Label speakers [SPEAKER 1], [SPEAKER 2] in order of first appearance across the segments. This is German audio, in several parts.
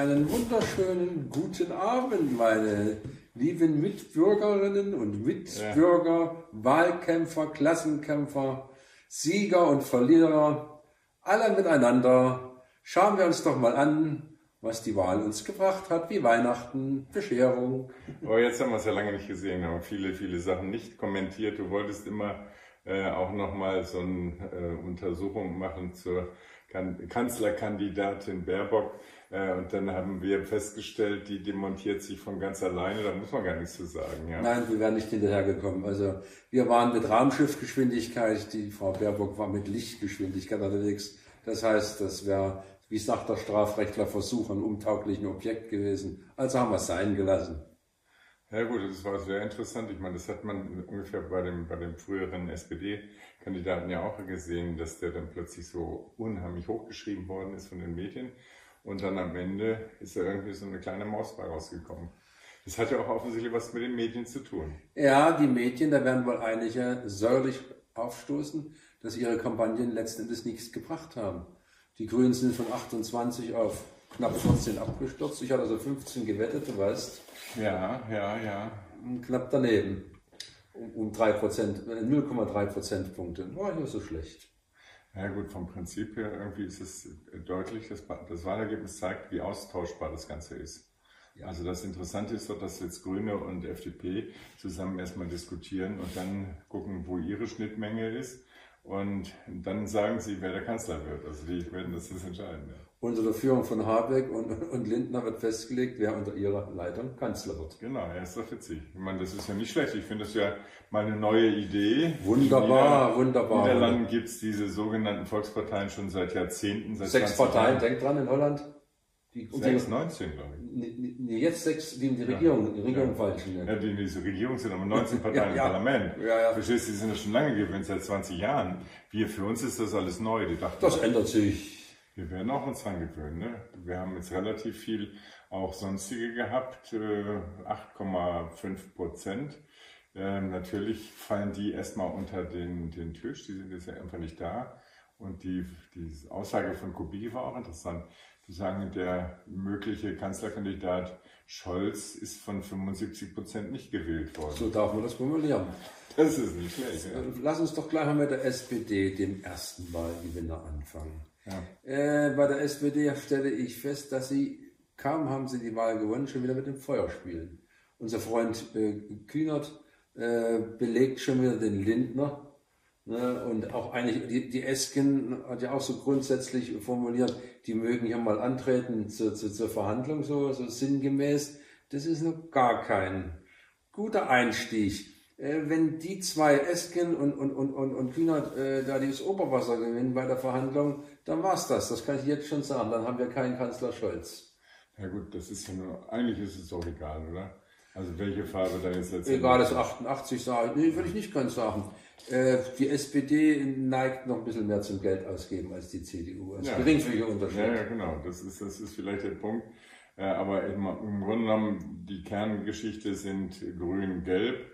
[SPEAKER 1] Einen wunderschönen guten Abend, meine lieben Mitbürgerinnen und Mitbürger, ja. Wahlkämpfer, Klassenkämpfer, Sieger und Verlierer, alle miteinander. Schauen wir uns doch mal an, was die Wahl uns gebracht hat, wie Weihnachten, Bescherung.
[SPEAKER 2] Oh, jetzt haben wir es ja lange nicht gesehen, haben viele, viele Sachen nicht kommentiert. Du wolltest immer äh, auch nochmal so eine äh, Untersuchung machen zur kan Kanzlerkandidatin Baerbock. Äh, und dann haben wir festgestellt, die demontiert sich von ganz alleine, da muss man gar nichts zu sagen. Ja.
[SPEAKER 1] Nein, wir wären nicht hinterhergekommen. Also wir waren mit Raumschiffgeschwindigkeit, die Frau Baerbock war mit Lichtgeschwindigkeit unterwegs. Das heißt, das wäre, wie sagt der Strafrechtler, Versuch an untauglichen Objekt gewesen. Also haben wir es sein gelassen.
[SPEAKER 2] Ja gut, das war sehr interessant. Ich meine, das hat man ungefähr bei dem, bei dem früheren SPD-Kandidaten ja auch gesehen, dass der dann plötzlich so unheimlich hochgeschrieben worden ist von den Medien. Und dann am Ende ist da irgendwie so eine kleine Maus bei rausgekommen. Das hat ja auch offensichtlich was mit den Medien zu tun.
[SPEAKER 1] Ja, die Medien, da werden wohl einige säuerlich aufstoßen, dass ihre Kampagnen letzten Endes nichts gebracht haben. Die Grünen sind von 28 auf knapp 14 abgestürzt. Ich hatte also 15 gewettet, du weißt.
[SPEAKER 2] Ja, ja, ja.
[SPEAKER 1] Knapp daneben. Um, um 3 Prozent, 0,3 Prozentpunkte. War nicht so schlecht.
[SPEAKER 2] Ja gut, vom Prinzip her irgendwie ist es deutlich, dass das Wahlergebnis zeigt, wie austauschbar das Ganze ist. Ja. Also das Interessante ist doch, dass jetzt Grüne und FDP zusammen erstmal diskutieren und dann gucken, wo ihre Schnittmenge ist. Und dann sagen sie, wer der Kanzler wird. Also die werden das. Ja.
[SPEAKER 1] Unter der Führung von Habeck und, und Lindner wird festgelegt, wer unter ihrer Leitung Kanzler wird.
[SPEAKER 2] Genau, er ist doch witzig. Ich meine, das ist ja nicht schlecht. Ich finde das ja mal eine neue Idee.
[SPEAKER 1] Wunderbar, wunderbar.
[SPEAKER 2] In Niederlanden gibt es diese sogenannten Volksparteien schon seit Jahrzehnten. Seit
[SPEAKER 1] Sechs Parteien, denkt dran, in Holland.
[SPEAKER 2] Die, sechs, 19, glaube
[SPEAKER 1] ich. Nee, jetzt sechs, die in die Regierung, ja. die Regierung ja. falschen.
[SPEAKER 2] Ja, die in diese Regierung sind aber 19 Parteien ja, im Parlament. Ja, ja. Verstehst du, die sind ja schon lange gewinnt, seit 20 Jahren. Wir, für uns ist das alles neu. Die
[SPEAKER 1] dachten, das ändert sich.
[SPEAKER 2] Wir werden auch uns dran gewöhnen. Ne? Wir haben jetzt relativ viel auch sonstige gehabt, 8,5 äh, Prozent. Ähm, natürlich fallen die erstmal unter den, den Tisch, die sind jetzt ja einfach nicht da. Und die, die Aussage von Kubicki war auch interessant. Zu sagen, der mögliche Kanzlerkandidat Scholz ist von 75 Prozent nicht gewählt worden.
[SPEAKER 1] So darf man das formulieren.
[SPEAKER 2] Das ist nicht schlecht. Ja.
[SPEAKER 1] Lass uns doch gleich mal mit der SPD, dem ersten Wahlgewinner, anfangen. Ja. Äh, bei der SPD stelle ich fest, dass sie, kaum haben sie die Wahl gewonnen, schon wieder mit dem Feuer spielen. Unser Freund äh, Kühnert äh, belegt schon wieder den Lindner. Ne? Und auch eigentlich, die, die Esken hat ja auch so grundsätzlich formuliert, die mögen hier mal antreten zu, zu, zur Verhandlung, so, so sinngemäß. Das ist noch gar kein guter Einstieg. Äh, wenn die zwei Esken und, und, und, und, und Kühnert äh, da dieses Oberwasser gewinnen bei der Verhandlung, dann war's das. Das kann ich jetzt schon sagen. Dann haben wir keinen Kanzler Scholz.
[SPEAKER 2] Ja gut, das ist ja nur, eigentlich ist es doch egal, oder? Also welche Farbe da jetzt
[SPEAKER 1] letztendlich? Egal, das 88 sage ich. Nee, würde ich nicht ganz sagen. Äh, die SPD neigt noch ein bisschen mehr zum Geld ausgeben als die CDU. Also
[SPEAKER 2] ja.
[SPEAKER 1] geringfügiger Unterschied.
[SPEAKER 2] Ja, ja, genau. Das ist, das ist vielleicht der Punkt. Äh, aber im Grunde genommen, die Kerngeschichte sind grün-gelb.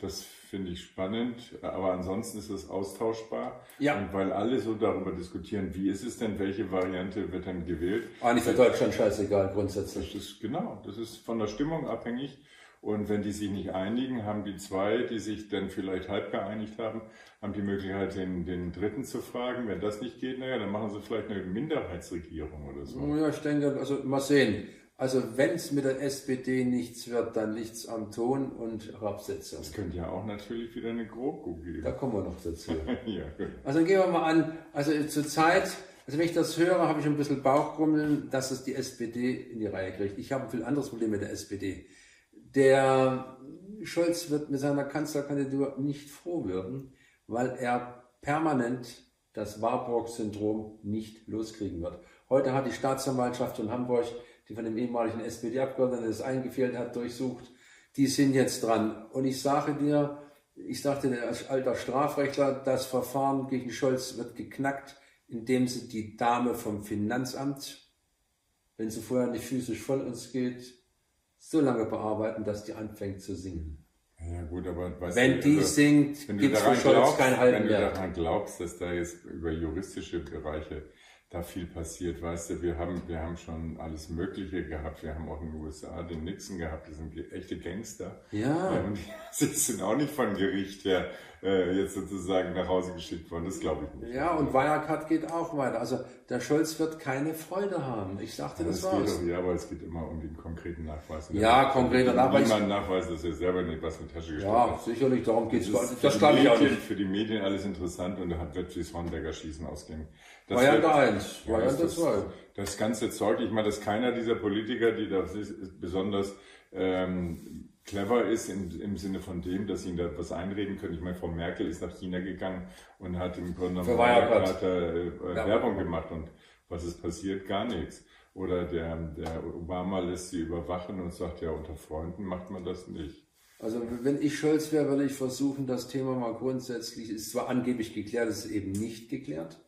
[SPEAKER 2] Das finde ich spannend, aber ansonsten ist es austauschbar. Ja. Und weil alle so darüber diskutieren, wie ist es denn, welche Variante wird dann gewählt?
[SPEAKER 1] Eigentlich für Deutschland scheißegal grundsätzlich.
[SPEAKER 2] Das ist, genau, das ist von der Stimmung abhängig. Und wenn die sich nicht einigen, haben die zwei, die sich dann vielleicht halb geeinigt haben, haben die Möglichkeit, den, den Dritten zu fragen. Wenn das nicht geht, naja, dann machen sie vielleicht eine Minderheitsregierung oder so.
[SPEAKER 1] Ja, ich denke, also mal sehen. Also wenn es mit der SPD nichts wird, dann nichts am Ton und Herabsetzung.
[SPEAKER 2] Es könnte ja auch natürlich wieder eine GroKo geben.
[SPEAKER 1] Da kommen wir noch dazu. ja, also gehen wir mal an, also zurzeit, also wenn ich das höre, habe ich ein bisschen Bauchgrummeln, dass es die SPD in die Reihe kriegt. Ich habe ein viel anderes Problem mit der SPD. Der Scholz wird mit seiner Kanzlerkandidatur nicht froh werden, weil er permanent das Warburg-Syndrom nicht loskriegen wird. Heute hat die Staatsanwaltschaft in Hamburg die von dem ehemaligen SPD-Abgeordneten das eingefehlt hat, durchsucht, die sind jetzt dran. Und ich sage dir, ich sagte dir als alter Strafrechtler, das Verfahren gegen Scholz wird geknackt, indem sie die Dame vom Finanzamt, wenn sie vorher nicht physisch von uns geht, so lange bearbeiten, dass die anfängt zu singen.
[SPEAKER 2] Ja gut, aber
[SPEAKER 1] weißt wenn du, die also, singt, gibt es für Scholz kein Halten
[SPEAKER 2] Wenn du daran glaubst, dass da jetzt über juristische Bereiche da viel passiert, weißt du, wir haben, wir haben schon alles Mögliche gehabt. Wir haben auch in den USA den Nixon gehabt, die sind echte Gangster.
[SPEAKER 1] Ja.
[SPEAKER 2] Und die sind auch nicht von Gericht her äh, jetzt sozusagen nach Hause geschickt worden. Das glaube ich nicht.
[SPEAKER 1] Ja, und Wirecard geht auch weiter. Also der Scholz wird keine Freude haben. Ich sagte das,
[SPEAKER 2] das
[SPEAKER 1] war's.
[SPEAKER 2] Geht auch, ja, aber es geht immer um den konkreten Nachweis.
[SPEAKER 1] Ja, konkreter Nachweis.
[SPEAKER 2] Niemand nachweist, dass er selber nicht was in die Tasche gesteckt
[SPEAKER 1] Ja,
[SPEAKER 2] hat.
[SPEAKER 1] sicherlich, darum geht's.
[SPEAKER 2] Das,
[SPEAKER 1] Das, das glaube
[SPEAKER 2] die
[SPEAKER 1] ich auch
[SPEAKER 2] Medien-
[SPEAKER 1] nicht.
[SPEAKER 2] Für die Medien alles interessant und da hat das Hornberger Schießen ausgehen. Das
[SPEAKER 1] Variante 1,
[SPEAKER 2] Ja,
[SPEAKER 1] Variante
[SPEAKER 2] das,
[SPEAKER 1] 2.
[SPEAKER 2] das ganze Zeug, ich meine, dass keiner dieser Politiker, die da ist, besonders ähm, clever ist im, im Sinne von dem, dass sie ihnen da was einreden können. Ich meine, Frau Merkel ist nach China gegangen und hat im Grunde genommen äh. Werbung gemacht und was ist passiert? Gar nichts. Oder der, der Obama lässt sie überwachen und sagt, ja, unter Freunden macht man das nicht.
[SPEAKER 1] Also wenn ich Scholz wäre, würde ich versuchen, das Thema mal grundsätzlich, ist zwar angeblich geklärt, es ist eben nicht geklärt.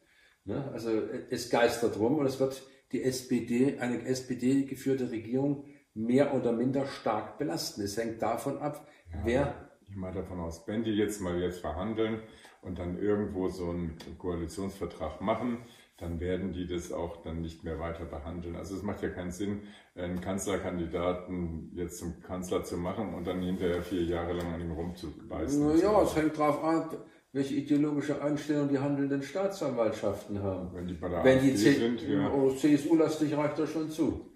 [SPEAKER 1] Ne? Also es geistert rum und es wird die SPD, eine SPD-geführte Regierung mehr oder minder stark belasten. Es hängt davon ab, wer
[SPEAKER 2] Ich mal davon aus, wenn die jetzt mal jetzt verhandeln und dann irgendwo so einen Koalitionsvertrag machen, dann werden die das auch dann nicht mehr weiter behandeln. Also es macht ja keinen Sinn, einen Kanzlerkandidaten jetzt zum Kanzler zu machen und dann hinterher vier Jahre lang an ihm rumzubeißen.
[SPEAKER 1] Naja, es hängt darauf ab, welche ideologische Einstellung die handelnden Staatsanwaltschaften haben.
[SPEAKER 2] Wenn die bei der
[SPEAKER 1] Wenn die
[SPEAKER 2] AfD
[SPEAKER 1] C
[SPEAKER 2] sind, ja.
[SPEAKER 1] oh, CSU-lastig reicht das schon zu.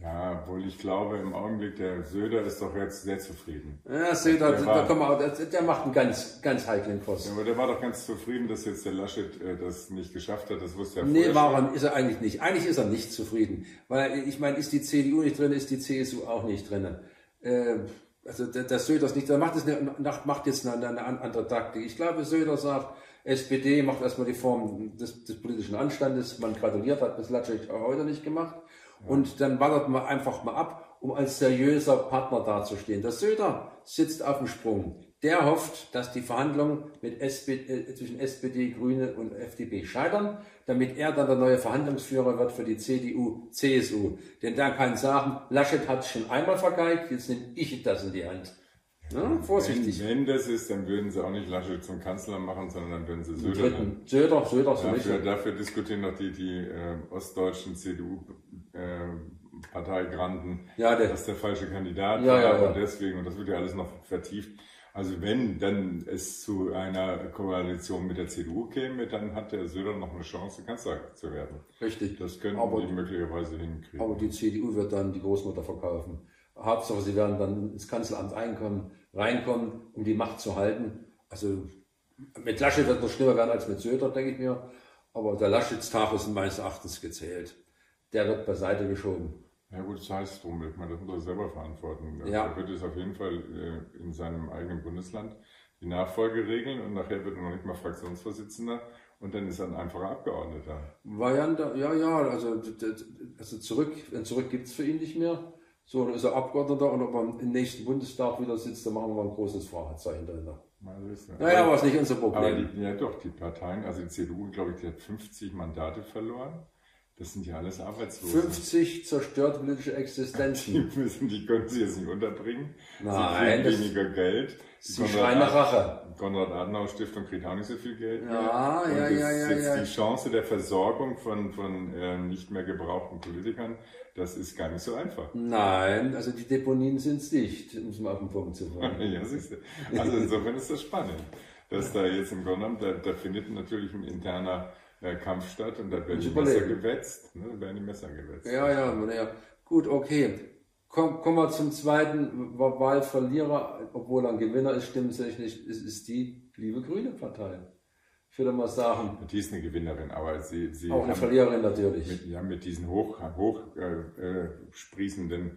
[SPEAKER 2] Ja, obwohl ich glaube, im Augenblick, der Söder ist doch jetzt sehr zufrieden.
[SPEAKER 1] Ja, ihr,
[SPEAKER 2] Der
[SPEAKER 1] da
[SPEAKER 2] war-
[SPEAKER 1] kommen wir, der, macht einen ganz, ganz heiklen Kurs.
[SPEAKER 2] Ja, aber der war doch ganz zufrieden, dass jetzt der Laschet äh, das nicht geschafft hat. Das wusste er
[SPEAKER 1] Nee,
[SPEAKER 2] vorher
[SPEAKER 1] war
[SPEAKER 2] schon.
[SPEAKER 1] er, ist er eigentlich nicht. Eigentlich ist er nicht zufrieden. Weil, ich meine, ist die CDU nicht drin, ist die CSU auch nicht drin. Äh, also, der, der Söder ist nicht, der macht, jetzt eine, macht jetzt eine, eine andere Taktik. Ich glaube, Söder sagt, SPD macht erstmal die Form des, des politischen Anstandes. Man gratuliert, hat das Laschet auch heute nicht gemacht. Und dann wartet man einfach mal ab, um als seriöser Partner dazustehen. Der Söder sitzt auf dem Sprung. Der hofft, dass die Verhandlungen mit SPD, äh, zwischen SPD, Grüne und FDP scheitern, damit er dann der neue Verhandlungsführer wird für die CDU, CSU. Denn der kann sagen, Laschet hat es schon einmal vergeigt, jetzt nehme ich das in die Hand. Ja, vorsichtig.
[SPEAKER 2] Wenn, wenn das ist, dann würden sie auch nicht Laschet zum Kanzler machen, sondern dann würden sie Söder
[SPEAKER 1] Dritten. Söder, Söder sowieso.
[SPEAKER 2] Dafür, dafür diskutieren noch die, die äh, ostdeutschen CDU-Parteigranden,
[SPEAKER 1] Ja, der-
[SPEAKER 2] dass der falsche Kandidat
[SPEAKER 1] Ja,
[SPEAKER 2] war
[SPEAKER 1] ja, ja.
[SPEAKER 2] und deswegen, und das wird ja alles noch vertieft. Also wenn dann es zu einer Koalition mit der CDU käme, dann hat der Söder noch eine Chance, Kanzler zu werden.
[SPEAKER 1] Richtig.
[SPEAKER 2] Das könnten
[SPEAKER 1] Aber-
[SPEAKER 2] die möglicherweise hinkriegen.
[SPEAKER 1] Aber die CDU wird dann die Großmutter verkaufen. Hauptsache, sie werden dann ins Kanzleramt einkommen, reinkommen, um die Macht zu halten. Also mit Laschet wird noch schlimmer werden als mit Söder, denke ich mir. Aber der Laschets Tag ist meines Erachtens gezählt. Der wird beiseite geschoben.
[SPEAKER 2] Ja gut, das heißt drum, ich meine, das muss er selber verantworten.
[SPEAKER 1] Ja.
[SPEAKER 2] Er wird es auf jeden Fall äh, in seinem eigenen Bundesland die Nachfolge regeln und nachher wird er noch nicht mal Fraktionsvorsitzender und dann ist er ein einfacher Abgeordneter.
[SPEAKER 1] Variante, ja, ja, also, also zurück, Zurück gibt's für ihn nicht mehr. So, dann ist er Abgeordneter und ob er im nächsten Bundestag wieder sitzt, dann machen wir mal ein großes Fragezeichen dahinter. Naja, aber ist nicht unser
[SPEAKER 2] aber
[SPEAKER 1] Problem.
[SPEAKER 2] die, ja doch, die Parteien, also die CDU, glaube ich, die hat 50 Mandate verloren. Das sind ja alles Arbeitslose.
[SPEAKER 1] 50 zerstört politische Existenzen.
[SPEAKER 2] Die, müssen, die können sie jetzt nicht unterbringen.
[SPEAKER 1] Nein,
[SPEAKER 2] sie kriegen weniger Geld. Die
[SPEAKER 1] Sie schreien nach Rache.
[SPEAKER 2] Konrad-Adenauer-Stiftung kriegt auch nicht so viel Geld.
[SPEAKER 1] Ja,
[SPEAKER 2] mehr.
[SPEAKER 1] ja,
[SPEAKER 2] Und
[SPEAKER 1] ja,
[SPEAKER 2] das
[SPEAKER 1] ja,
[SPEAKER 2] ist jetzt
[SPEAKER 1] ja.
[SPEAKER 2] die Chance der Versorgung von, von äh, nicht mehr gebrauchten Politikern, das ist gar nicht so einfach.
[SPEAKER 1] Nein, also die Deponien sind dicht, um es mal auf den Punkt zu bringen.
[SPEAKER 2] Ja, siehst du. Also insofern ist das spannend, dass da jetzt im Grunde genommen, da, da findet natürlich ein interner Kampf statt und da werden die Messer gewetzt. Ne? Die Messer gewetzt.
[SPEAKER 1] Ja, ja, naja. Gut, okay. Komm, kommen wir zum zweiten Wa- Wahlverlierer, obwohl er ein Gewinner ist, stimmtechnisch, ist, ist die liebe Grüne Partei. Ich würde mal sagen,
[SPEAKER 2] Die ist eine Gewinnerin, aber sie, sie
[SPEAKER 1] auch eine
[SPEAKER 2] haben-
[SPEAKER 1] Verliererin natürlich.
[SPEAKER 2] mit, ja, mit diesen hoch, hoch äh, äh, sprießenden, äh,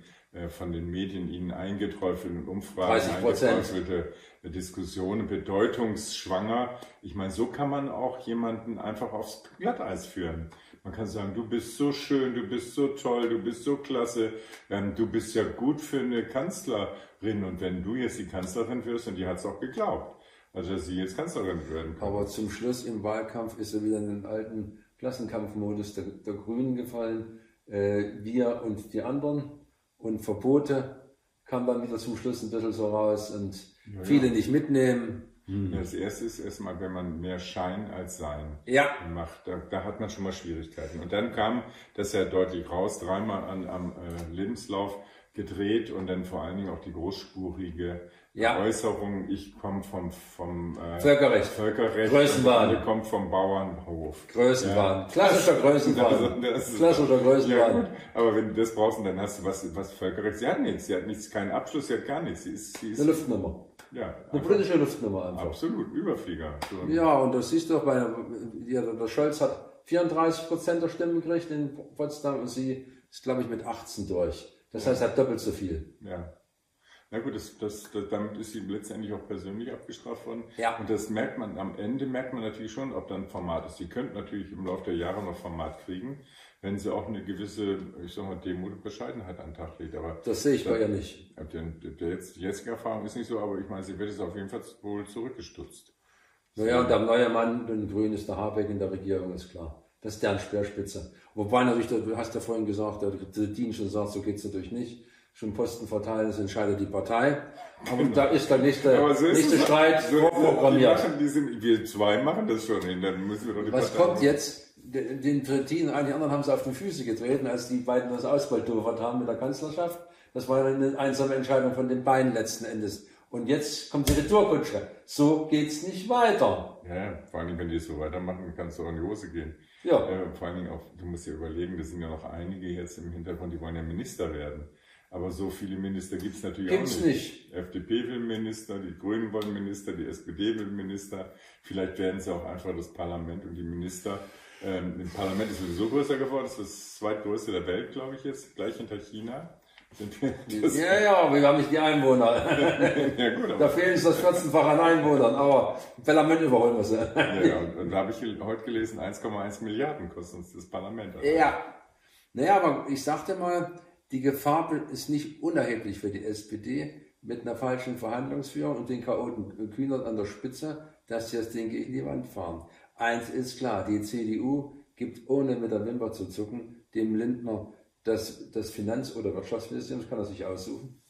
[SPEAKER 2] von den Medien ihnen eingeträufelten Umfragen,
[SPEAKER 1] 30%.
[SPEAKER 2] eingeträufelte äh, Diskussionen, bedeutungsschwanger. Ich meine, so kann man auch jemanden einfach aufs Glatteis führen. Man kann sagen, du bist so schön, du bist so toll, du bist so klasse, ähm, du bist ja gut für eine Kanzlerin. Und wenn du jetzt die Kanzlerin wirst, und die hat es auch geglaubt, also dass sie jetzt Kanzlerin werden kann.
[SPEAKER 1] Aber zum Schluss im Wahlkampf ist er wieder in den alten Klassenkampfmodus der, der Grünen gefallen. Äh, wir und die anderen. Und Verbote kam dann wieder zum Schluss ein bisschen so raus und
[SPEAKER 2] Ja,
[SPEAKER 1] viele
[SPEAKER 2] ja.
[SPEAKER 1] nicht mitnehmen.
[SPEAKER 2] Mhm. Das erste ist erstmal, wenn man mehr Schein als Sein
[SPEAKER 1] ja.
[SPEAKER 2] macht, da, da, hat man schon mal Schwierigkeiten. Und dann kam das ja deutlich raus, dreimal an, am äh, Lebenslauf gedreht und dann vor allen Dingen auch die großspurige ja. Äußerung, ich komme vom, vom
[SPEAKER 1] äh, Völkerrecht.
[SPEAKER 2] Völkerrecht.
[SPEAKER 1] Größenwahn.
[SPEAKER 2] Und kommt vom Bauernhof.
[SPEAKER 1] Größenwahn. Ja. Klassischer Größenwahn. Klassischer Größenwahn.
[SPEAKER 2] Ja, aber wenn du das brauchst, dann hast du was, was Völkerrecht. Sie hat nichts. Sie hat nichts, keinen Abschluss, sie hat gar nichts. Sie ist, sie ist
[SPEAKER 1] eine Luftnummer.
[SPEAKER 2] Ja.
[SPEAKER 1] Eine politische Luftnummer einfach.
[SPEAKER 2] Absolut. Überflieger.
[SPEAKER 1] Ja, und das siehst du auch bei, der, der Scholz hat 34 Prozent der Stimmen gekriegt in Potsdam und sie ist, glaube ich, mit 18 durch. Das heißt, er hat doppelt so viel.
[SPEAKER 2] Ja. Na gut, das, das, das, damit ist sie letztendlich auch persönlich abgestraft worden.
[SPEAKER 1] Ja.
[SPEAKER 2] Und das merkt man, am Ende merkt man natürlich schon, ob dann Format ist. Sie könnten natürlich im Laufe der Jahre noch Format kriegen, wenn sie auch eine gewisse, ich sag mal, Demut und Bescheidenheit an den Tag legt. Aber
[SPEAKER 1] das sehe ich bei ihr nicht.
[SPEAKER 2] Der, der, jetzt, die jetzige Erfahrung ist nicht so, aber ich meine, sie wird es auf jeden Fall wohl zurückgestutzt.
[SPEAKER 1] Naja, und der neue Mann, den Grün ist der Habeck in der Regierung, ist klar. Das ist deren Speerspitze. Wobei natürlich, du hast ja vorhin gesagt, der, Dean schon sagt, so geht's natürlich nicht schon Posten verteilen, das entscheidet die Partei. Aber genau. da ist der nächste, so nächste Streit so vorprogrammiert.
[SPEAKER 2] Die sind, wir zwei machen das schon hin, dann müssen wir doch die
[SPEAKER 1] Was Partei kommt machen. jetzt? Den Trittin die anderen haben sie auf die Füße getreten, als die beiden das ausbaldowert haben mit der Kanzlerschaft. Das war eine einsame Entscheidung von den beiden letzten Endes. Und jetzt kommt die Retourkutsche. So geht's nicht weiter.
[SPEAKER 2] Ja, vor allem, wenn die so weitermachen, kannst du auch in die Hose gehen.
[SPEAKER 1] Ja.
[SPEAKER 2] Äh, vor allen Dingen auch, du musst dir überlegen, das sind ja noch einige jetzt im Hintergrund, die wollen ja Minister werden. Aber so viele Minister gibt es natürlich
[SPEAKER 1] gibt's
[SPEAKER 2] auch
[SPEAKER 1] nicht.
[SPEAKER 2] nicht. FDP will Minister, die Grünen wollen Minister, die SPD will Minister. Vielleicht werden sie auch einfach das Parlament und die Minister. Ähm, das Parlament ist sowieso größer geworden, das ist das zweitgrößte der Welt, glaube ich jetzt, gleich hinter China.
[SPEAKER 1] ja, ja, wir haben nicht die Einwohner.
[SPEAKER 2] ja, gut,
[SPEAKER 1] da fehlen uns das 14-fach an Einwohnern, aber Parlament überholen wir sie.
[SPEAKER 2] ja, ja, und, und da habe ich heute gelesen, 1,1 Milliarden kostet uns das Parlament.
[SPEAKER 1] Ja. Naja, aber ich sagte mal, die Gefahr ist nicht unerheblich für die SPD mit einer falschen Verhandlungsführung und den Chaoten Kühnert an der Spitze, dass sie das Ding gegen die Wand fahren. Eins ist klar, die CDU gibt ohne mit der Wimper zu zucken dem Lindner das, das Finanz- oder Wirtschaftsministerium, das kann er sich aussuchen.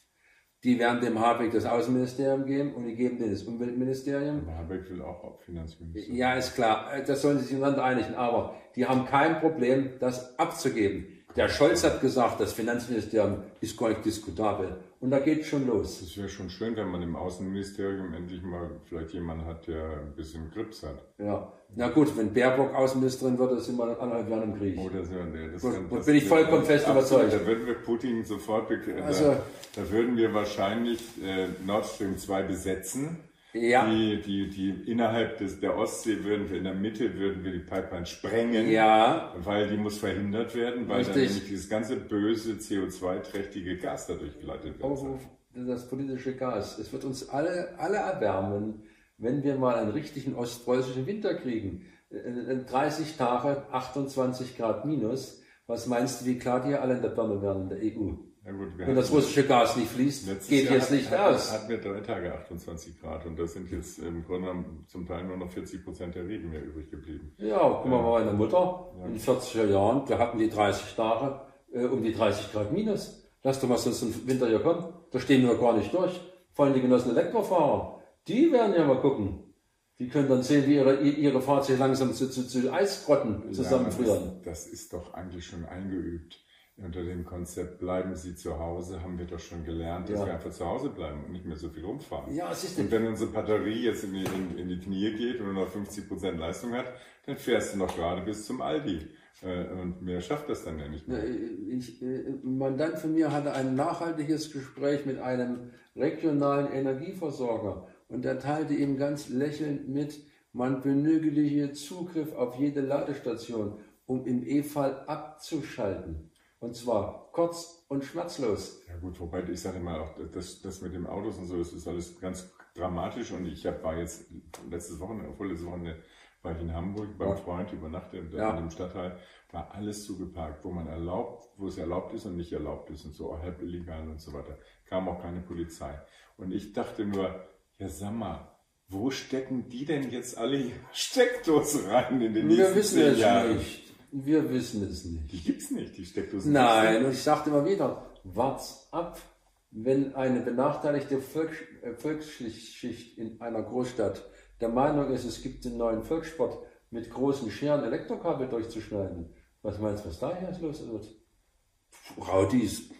[SPEAKER 1] Die werden dem Habeck das Außenministerium geben und die geben denen das Umweltministerium.
[SPEAKER 2] Aber Habeck will auch Finanzministerium.
[SPEAKER 1] Ja, ist klar. Das sollen sie sich miteinander einigen. Aber die haben kein Problem, das abzugeben. Der Scholz hat gesagt, das Finanzministerium ist gar nicht diskutabel. Und da geht schon los.
[SPEAKER 2] Es wäre schon schön, wenn man im Außenministerium endlich mal vielleicht jemanden hat, der ein bisschen Grips hat.
[SPEAKER 1] Ja. Na gut, wenn Baerbock Außenministerin wird, dann sind wir anderthalb Jahre im Krieg.
[SPEAKER 2] Oh, das, nee, das,
[SPEAKER 1] das, das bin ich vollkommen fest überzeugt.
[SPEAKER 2] Da würden wir Putin sofort, also, da, da würden wir wahrscheinlich äh, Nord Stream 2 besetzen
[SPEAKER 1] ja.
[SPEAKER 2] Die, die, die innerhalb des, der Ostsee würden wir in der Mitte würden wir die Pipeline sprengen,
[SPEAKER 1] ja.
[SPEAKER 2] weil die muss verhindert werden, weil
[SPEAKER 1] Richtig.
[SPEAKER 2] dann nämlich dieses ganze böse CO2-trächtige Gas dadurch geleitet wird.
[SPEAKER 1] Oh, das politische Gas. Es wird uns alle, alle erwärmen, wenn wir mal einen richtigen ostpreußischen Winter kriegen. 30 äh, Tage, 28 Grad minus. Was meinst du, wie klar die alle in der Birne werden in der EU?
[SPEAKER 2] Ja gut,
[SPEAKER 1] Wenn das russische Gas nicht fließt, geht
[SPEAKER 2] Jahr
[SPEAKER 1] jetzt nicht
[SPEAKER 2] hat,
[SPEAKER 1] aus.
[SPEAKER 2] Hatten wir drei Tage 28 Grad und das sind jetzt im Grunde zum Teil nur noch 40 Prozent der Regen mehr übrig geblieben.
[SPEAKER 1] Ja, guck mal, ja. meine Mutter ja. in den 40er Jahren, da hatten die 30 Tage äh, um die 30 Grad minus. Lass doch mal sonst im Winter hier kommen. Da stehen wir gar nicht durch. Vor allem die genossen Elektrofahrer. Die werden ja mal gucken. Die können dann sehen, wie ihre, ihre Fahrzeuge langsam zu, zu, zu Eisgrotten zusammenfrieren.
[SPEAKER 2] Ja, das, das ist doch eigentlich schon eingeübt unter dem Konzept bleiben Sie zu Hause, haben wir doch schon gelernt, dass ja. wir einfach zu Hause bleiben und nicht mehr so viel rumfahren.
[SPEAKER 1] Ja, es ist
[SPEAKER 2] und wenn unsere Batterie jetzt in die, in, in die Knie geht und nur noch 50 Prozent Leistung hat, dann fährst du noch gerade bis zum Aldi. Äh, und mehr schafft das dann ja nicht mehr.
[SPEAKER 1] Ich, äh, ein Mandant von mir hatte ein nachhaltiges Gespräch mit einem regionalen Energieversorger und er teilte ihm ganz lächelnd mit, man benötige hier Zugriff auf jede Ladestation, um im E-Fall abzuschalten. Und zwar kurz und schmerzlos.
[SPEAKER 2] Ja gut, wobei ich sage mal auch, das, das mit dem Autos und so, das ist alles ganz dramatisch. Und ich hab, war jetzt letztes Wochenende, vorletztes Wochenende war ich in Hamburg beim ja. Freund übernachtet ja. in dem Stadtteil, war alles zugeparkt, wo man erlaubt, wo es erlaubt ist und nicht erlaubt ist und so halb illegal und so weiter. Kam auch keine Polizei. Und ich dachte nur, ja sag mal, wo stecken die denn jetzt alle Steckdosen rein in den
[SPEAKER 1] nächsten Wir wissen Jahren? Nicht. Wir wissen es nicht.
[SPEAKER 2] Die gibt's nicht, die Steckdosen.
[SPEAKER 1] Nein, und ich sagte immer wieder, wart's ab. wenn eine benachteiligte äh, Volksschicht in einer Großstadt der Meinung ist, es gibt den neuen Volkssport mit großen Scheren Elektrokabel durchzuschneiden, was meinst du, was da jetzt los wird? Raudis.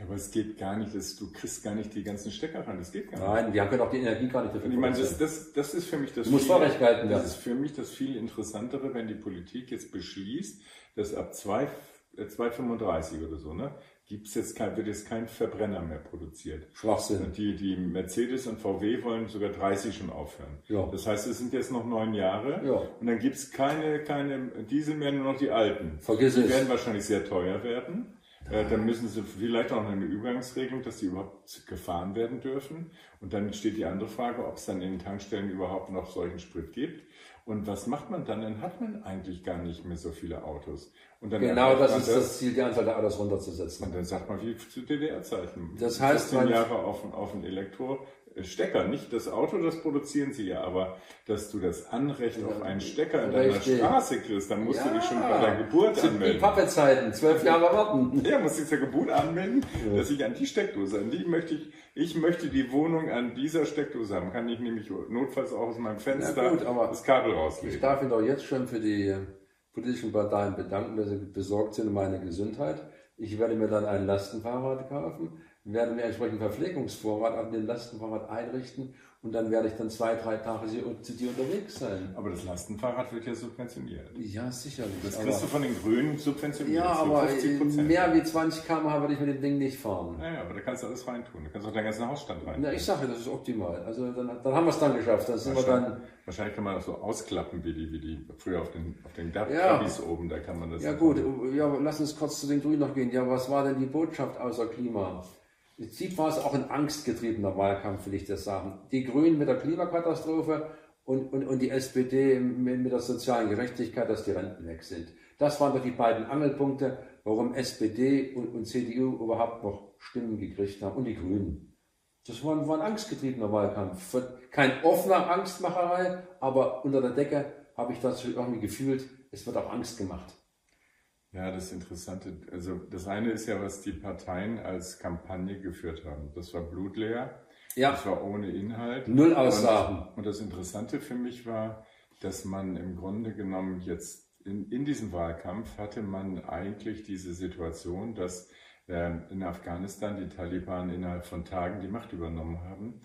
[SPEAKER 2] Ja, aber es geht gar nicht, das, du kriegst gar nicht die ganzen Stecker ran, das geht gar
[SPEAKER 1] nicht. Nein, die haben können auch die Energie gar nicht
[SPEAKER 2] dafür. Ich meine, das, das, das ist für mich das,
[SPEAKER 1] muss viel,
[SPEAKER 2] das ist für mich das viel interessantere, wenn die Politik jetzt beschließt, dass ab 2,35 äh, oder so, ne, gibt's jetzt kein, wird jetzt kein Verbrenner mehr produziert.
[SPEAKER 1] Schwachsinn.
[SPEAKER 2] Die, die Mercedes und VW wollen sogar 30 schon aufhören. Ja. Das heißt, es sind jetzt noch neun Jahre ja. und dann gibt's keine, keine Diesel mehr, nur noch die alten.
[SPEAKER 1] Vergiss
[SPEAKER 2] die
[SPEAKER 1] es.
[SPEAKER 2] Die werden wahrscheinlich sehr teuer werden. Äh, dann müssen sie vielleicht auch noch eine Übergangsregelung, dass die überhaupt gefahren werden dürfen. Und dann steht die andere Frage, ob es dann in den Tankstellen überhaupt noch solchen Sprit gibt. Und was macht man dann? Dann hat man eigentlich gar nicht mehr so viele Autos. Und dann
[SPEAKER 1] genau das ist das, das, Ziel, die Anzahl der Autos runterzusetzen.
[SPEAKER 2] Und dann sagt man, wie zu DDR-Zeiten.
[SPEAKER 1] Das heißt,
[SPEAKER 2] 15 Jahre auf, auf ein Elektro, Stecker, nicht das Auto, das produzieren sie ja, aber dass du das Anrecht ja, auf einen Stecker in deiner Straße kriegst, dann musst ja, du dich schon bei der Geburt
[SPEAKER 1] sind
[SPEAKER 2] anmelden.
[SPEAKER 1] Die Pappezeiten, zwölf Jahre warten.
[SPEAKER 2] Ja, musst dich zur Geburt anmelden, ja. dass ich an die Steckdose, an die möchte ich, ich möchte die Wohnung an dieser Steckdose haben. Kann ich nämlich notfalls auch aus meinem Fenster
[SPEAKER 1] gut,
[SPEAKER 2] das Kabel rauslegen.
[SPEAKER 1] Ich darf mich doch jetzt schon für die politischen Parteien bedanken, dass sie besorgt sind um meine Gesundheit. Ich werde mir dann ein Lastenfahrrad kaufen werden wir entsprechend Verpflegungsvorrat an den Lastenfahrrad einrichten und dann werde ich dann zwei, drei Tage zu dir unterwegs sein.
[SPEAKER 2] Aber das Lastenfahrrad wird ja subventioniert.
[SPEAKER 1] Ja, sicherlich.
[SPEAKER 2] Das kriegst du von den Grünen subventioniert.
[SPEAKER 1] Ja, aber mehr wie 20 km/h würde ich mit dem Ding nicht fahren.
[SPEAKER 2] Naja, aber da kannst du alles reintun. Da kannst du auch deinen ganzen Hausstand rein.
[SPEAKER 1] Ja, ich sage, das ist optimal. Also dann, dann haben wir es dann geschafft. Dann sind wir dann
[SPEAKER 2] Wahrscheinlich kann man das so ausklappen, wie die, wie die früher auf den, auf den ja. oben, da kann man das.
[SPEAKER 1] Ja, gut, ja, lass uns kurz zu den Grünen noch gehen. Ja, was war denn die Botschaft außer Klima? Prinzip war es auch ein angstgetriebener Wahlkampf, will ich das sagen. Die Grünen mit der Klimakatastrophe und, und, und die SPD mit, mit der sozialen Gerechtigkeit, dass die Renten weg sind. Das waren doch die beiden Angelpunkte, warum SPD und, und CDU überhaupt noch Stimmen gekriegt haben und die Grünen. Das war, war ein angstgetriebener Wahlkampf. Kein offener Angstmacherei, aber unter der Decke habe ich das irgendwie gefühlt, es wird auch Angst gemacht.
[SPEAKER 2] Ja, das Interessante, also das eine ist ja, was die Parteien als Kampagne geführt haben. Das war blutleer, ja. das war ohne Inhalt.
[SPEAKER 1] Null Aussagen.
[SPEAKER 2] Und, und das Interessante für mich war, dass man im Grunde genommen jetzt in, in diesem Wahlkampf hatte man eigentlich diese Situation, dass äh, in Afghanistan die Taliban innerhalb von Tagen die Macht übernommen haben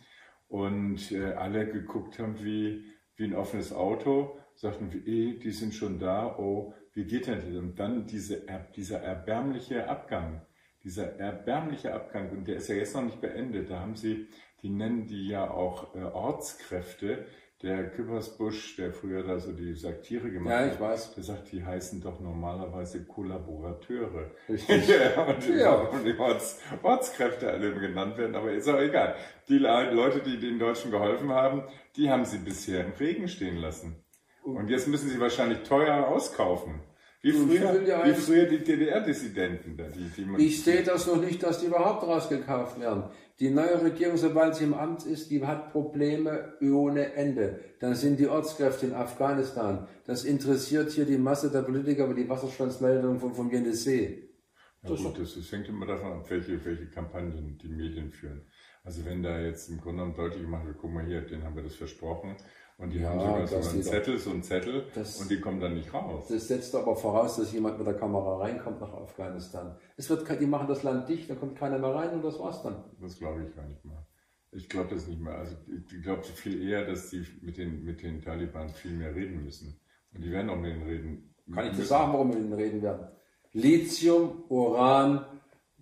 [SPEAKER 2] und äh, alle geguckt haben wie, wie ein offenes Auto, sagten, wie, eh, die sind schon da, oh, wie geht denn das? Und dann diese, dieser erbärmliche Abgang, dieser erbärmliche Abgang, und der ist ja jetzt noch nicht beendet, da haben sie, die nennen die ja auch äh, Ortskräfte, der Küppersbusch, der früher da so die Satire gemacht
[SPEAKER 1] ja, ich weiß.
[SPEAKER 2] der sagt, die heißen doch normalerweise Kollaborateure.
[SPEAKER 1] Richtig.
[SPEAKER 2] ja, und, ja. die Orts, Ortskräfte alle genannt werden, aber ist auch egal. Die Leute, die den Deutschen geholfen haben, die haben sie bisher im Regen stehen lassen. Und jetzt müssen sie wahrscheinlich teuer auskaufen. Wie früher, wie früher die DDR-Dissidenten. Die,
[SPEAKER 1] die ich sehe das noch nicht, dass die überhaupt rausgekauft werden. Die neue Regierung, sobald sie im Amt ist, die hat Probleme ohne Ende. Dann sind die Ortskräfte in Afghanistan. Das interessiert hier die Masse der Politiker über die Wasserstandsmeldung vom, vom Jenissee.
[SPEAKER 2] Ja, das, gut, das, das hängt immer davon ab, welche, welche Kampagnen die Medien führen. Also wenn da jetzt im Grunde genommen deutlich gemacht wird, guck mal hier, den haben wir das versprochen und die ja, haben sogar so einen Zettel, so einen Zettel das, und die kommen dann nicht raus.
[SPEAKER 1] Das setzt aber voraus, dass jemand mit der Kamera reinkommt nach Afghanistan. Es wird, die machen das Land dicht, da kommt keiner mehr rein und das war's dann.
[SPEAKER 2] Das glaube ich gar nicht mehr. Ich glaube das nicht mehr. Also ich glaube viel eher, dass die mit den, mit den Taliban viel mehr reden müssen. Und die werden auch mit denen reden.
[SPEAKER 1] Kann ich dir sagen, warum wir mit denen reden werden? Lithium, Uran,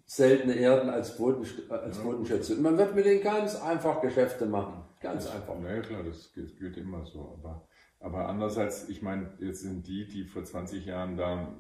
[SPEAKER 1] seltene Erden als, Boden, als ja. Bodenschätze. Und man wird mit denen ganz einfach Geschäfte machen. Ganz einfach.
[SPEAKER 2] Ja, klar, das gilt immer so. Aber, aber andererseits, ich meine, jetzt sind die, die vor 20 Jahren da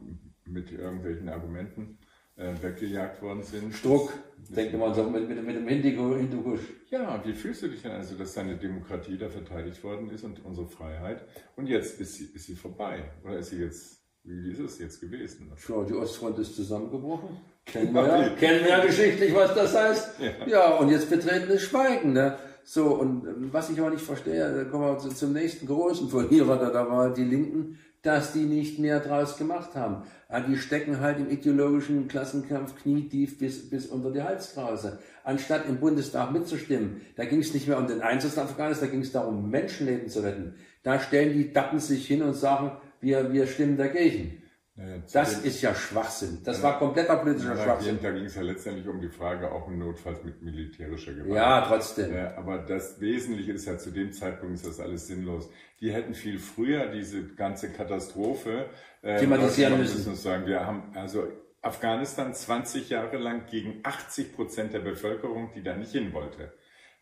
[SPEAKER 2] mit irgendwelchen Argumenten äh, weggejagt worden sind.
[SPEAKER 1] Struck, denkt man so mit, mit, mit dem Hindukusch.
[SPEAKER 2] Ja, wie fühlst du dich denn also, dass deine Demokratie da verteidigt worden ist und unsere Freiheit? Und jetzt ist sie, ist sie vorbei. Oder ist sie jetzt, wie ist es jetzt gewesen?
[SPEAKER 1] Schau, die Ostfront ist zusammengebrochen. Kennen wir ja, kennen wir ja geschichtlich, was das heißt. Ja, ja und jetzt betretenes Schweigen. Ne? So, und ähm, was ich auch nicht verstehe, kommen wir zum nächsten großen Verlierer, da, war die Linken, dass die nicht mehr draus gemacht haben. Die stecken halt im ideologischen Klassenkampf knietief bis, bis unter die Halskrause. Anstatt im Bundestag mitzustimmen, da ging es nicht mehr um den Einsatz in Afghanistan, da ging es darum, Menschenleben zu retten. Da stellen die Dappen sich hin und sagen, wir, wir stimmen dagegen. Ja, das ist ja Schwachsinn. Das ja, war kompletter politischer
[SPEAKER 2] ja,
[SPEAKER 1] Schwachsinn.
[SPEAKER 2] Da ging es ja letztendlich um die Frage, auch im Notfall mit militärischer Gewalt.
[SPEAKER 1] Ja, trotzdem.
[SPEAKER 2] aber das Wesentliche ist ja, zu dem Zeitpunkt ist das alles sinnlos. Die hätten viel früher diese ganze Katastrophe
[SPEAKER 1] äh, thematisieren müssen.
[SPEAKER 2] müssen sagen, wir haben also Afghanistan 20 Jahre lang gegen 80 Prozent der Bevölkerung, die da nicht hin wollte.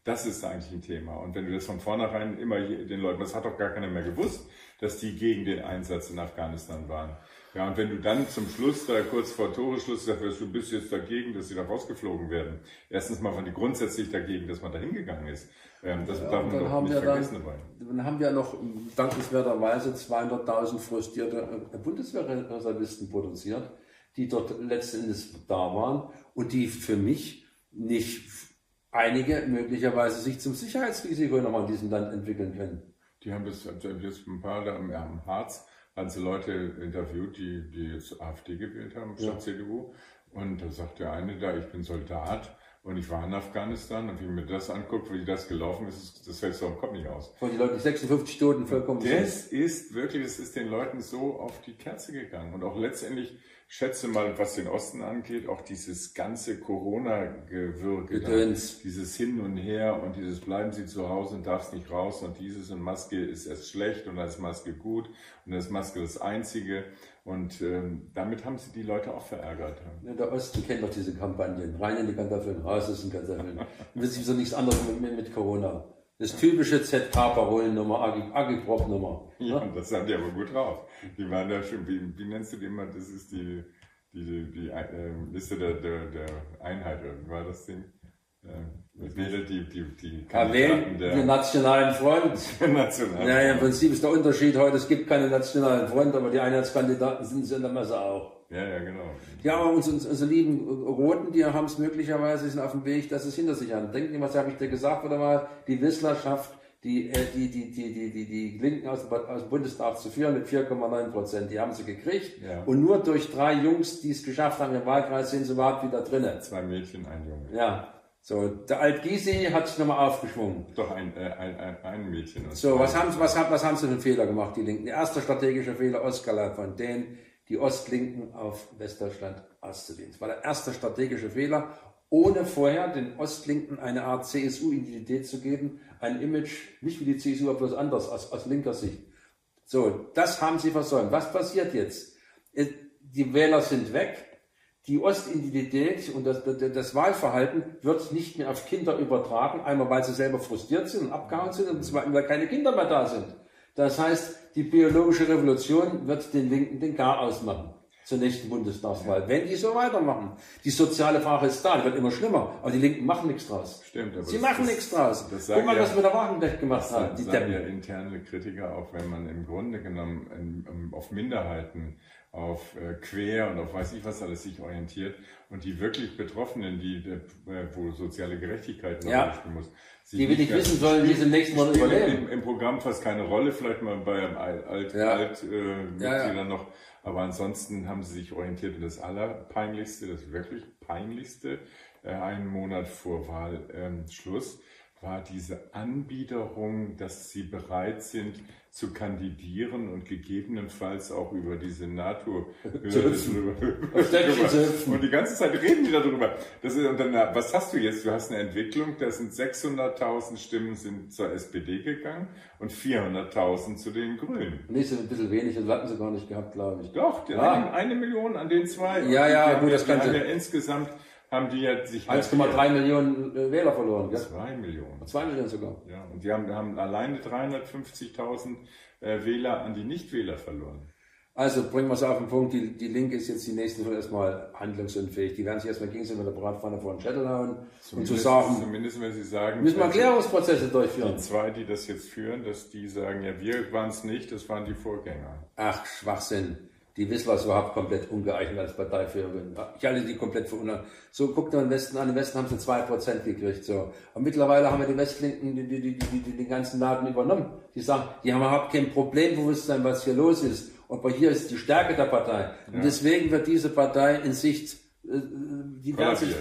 [SPEAKER 2] Das ist eigentlich ein Thema. Und wenn du das von vornherein immer den Leuten, das hat doch gar keiner mehr gewusst, dass die gegen den Einsatz in Afghanistan waren. Ja, und wenn du dann zum Schluss, da kurz vor Toreschluss sagst, du bist jetzt dagegen, dass sie da rausgeflogen werden. Erstens mal waren die grundsätzlich dagegen, dass man da hingegangen ist. Ähm, das ja, darf man doch nicht vergessen
[SPEAKER 1] dann, dabei. Dann haben wir noch dankenswerterweise 200.000 frustrierte äh, Bundeswehrreservisten produziert, die dort letzten Endes da waren und die für mich nicht einige möglicherweise sich zum Sicherheitsrisiko nochmal in diesem Land entwickeln können.
[SPEAKER 2] Die haben das, also jetzt ein paar da im Harz, sie Leute interviewt, die, die jetzt AfD gewählt haben statt ja. CDU. Und da sagt der eine da, ich bin Soldat und ich war in Afghanistan und wie mir das angucke, wie das gelaufen ist, das fällt so am Kopf nicht aus.
[SPEAKER 1] Von die Leute 56 Stunden vollkommen.
[SPEAKER 2] Das ist wirklich, das ist den Leuten so auf die Kerze gegangen. Und auch letztendlich, schätze mal, was den Osten angeht, auch dieses ganze Corona-Gewürge, dieses Hin und Her und dieses bleiben Sie zu Hause und darfst nicht raus und dieses und Maske ist erst schlecht und dann ist Maske gut und dann ist Maske das Einzige. Und ähm, damit haben sie die Leute auch verärgert.
[SPEAKER 1] Ja, der Osten kennt doch diese Kampagnen. Rein in die Kartoffeln, raus aus den Kartoffeln. Das ist so nichts anderes mit, mit Corona. Das typische ZK-Parolennummer, Agitprop-Nummer.
[SPEAKER 2] Ja, ja, das haben die aber gut drauf. Die waren da schon, wie, wie nennst du die immer? Das ist die, die, die, äh, Liste der, der, der Einheit, oder wie war das Ding? Äh, wähle die, die, die
[SPEAKER 1] Kandidaten der... Den Nationalen Front. Nationalen ja, ja, im Prinzip ist der Unterschied heute, es gibt keine Nationalen Front, aber die Einheitskandidaten sind sie in der Masse auch.
[SPEAKER 2] Ja, ja, genau.
[SPEAKER 1] Ja, aber unsere, unsere lieben Roten, die haben es möglicherweise, sind auf dem Weg, dass es hinter sich haben. Denken Sie, was habe ich dir gesagt oder mal? Die Wisslerschaft, die, äh, die, die, die, die, die, die Linken aus, aus dem Bundestag zu führen mit 4,9 Prozent. Die haben sie gekriegt. Ja. Und nur durch drei Jungs, die es geschafft haben, im Wahlkreis sind sie überhaupt wieder drinnen.
[SPEAKER 2] Zwei Mädchen, ein Junge.
[SPEAKER 1] Ja. So, der Alt-Gysi hat sich nochmal aufgeschwungen.
[SPEAKER 2] Doch, ein, äh, ein, ein, ein Mädchen.
[SPEAKER 1] So, was haben, was, haben, was haben sie für einen Fehler gemacht, die Linken? Der erste strategische Fehler, Oskala von denen, die Ostlinken auf Westdeutschland auszudehnen. Das war der erste strategische Fehler, ohne vorher den Ostlinken eine Art CSU-Identität zu geben, ein Image, nicht wie die CSU, aber bloß anders, aus, aus linker Sicht. So, das haben sie versäumt. Was passiert jetzt? Äh, die Wähler sind weg, die Ostidentität und das, das, Wahlverhalten wird nicht mehr auf Kinder übertragen, einmal weil sie selber frustriert sind und abgehauen sind und zweitens weil keine Kinder mehr da sind. Das heißt, die biologische Revolution wird den Linken den Garaus machen zur nächsten Bundestagswahl, wenn die so weitermachen. Die soziale Frage ist da, die wird immer schlimmer, aber die Linken machen nichts draus.
[SPEAKER 2] Stimmt,
[SPEAKER 1] aber Sie machen nichts draus. Guck mal, ja, was wir da Wagenknecht gemacht haben.
[SPEAKER 2] Das sagen ja interne Kritiker, auch wenn man im Grunde genommen in, in, auf Minderheiten auf äh, Quer und auf weiß ich was alles sich orientiert und die wirklich Betroffenen, die äh, wo soziale Gerechtigkeit
[SPEAKER 1] noch ja. muss. Die will nicht wissen sollen, die es im nächsten Monat überleben.
[SPEAKER 2] Im, Im, Programm fast keine Rolle, vielleicht mal bei einem Alt, ja. Alt äh, ja, ja. noch, aber ansonsten haben sie sich orientiert und das Allerpeinlichste, das wirklich Peinlichste, äh, einen Monat vor Wahlschluss, ähm, war diese Anbiederung, dass sie bereit sind zu kandidieren und gegebenenfalls auch über diese NATO-Hürde drüber. und die ganze Zeit reden die darüber. Das ist, und dann, was hast du jetzt? Du hast eine Entwicklung, da sind 600.000 Stimmen sind zur SPD gegangen und 400.000 zu den Grünen.
[SPEAKER 1] Nee, sind ein bisschen wenig, das hatten sie gar nicht gehabt, glaube ich.
[SPEAKER 2] Doch, ja. eine, eine, Million an den zwei.
[SPEAKER 1] Ja, ja, gut, das kann
[SPEAKER 2] ja insgesamt haben die ja sich
[SPEAKER 1] 1,3 Millionen äh, Wähler verloren.
[SPEAKER 2] Gell? 2 Millionen.
[SPEAKER 1] 2 Millionen sogar.
[SPEAKER 2] Ja, und die haben, haben alleine 350.000 äh, Wähler an die Nichtwähler verloren.
[SPEAKER 1] Also bringen wir es auf den Punkt, die, die Linke ist jetzt die nächsten Woche erstmal handlungsunfähig. Die werden sich erstmal gegenseitig mit der Bratpfanne vor den Schädel hauen und zu sagen,
[SPEAKER 2] zumindest wenn sie sagen,
[SPEAKER 1] müssen wir Erklärungsprozesse durchführen.
[SPEAKER 2] Die zwei, die das jetzt führen, dass die sagen, ja, wir waren es nicht, das waren die Vorgänger.
[SPEAKER 1] Ach, Schwachsinn die Wissler ist überhaupt komplett ungeeignet als Parteiführerin. Ich halte die komplett verunter. So, guckt mal den Westen an. Im Westen haben sie zwei Prozent gekriegt, so. Und mittlerweile haben wir die Westlinken, die, die, die, die, die den ganzen Laden übernommen. Die sagen, die haben überhaupt kein Problembewusstsein, was hier los ist. Aber hier ist die Stärke der Partei. Und ja. deswegen wird diese Partei in sich äh, die, sich,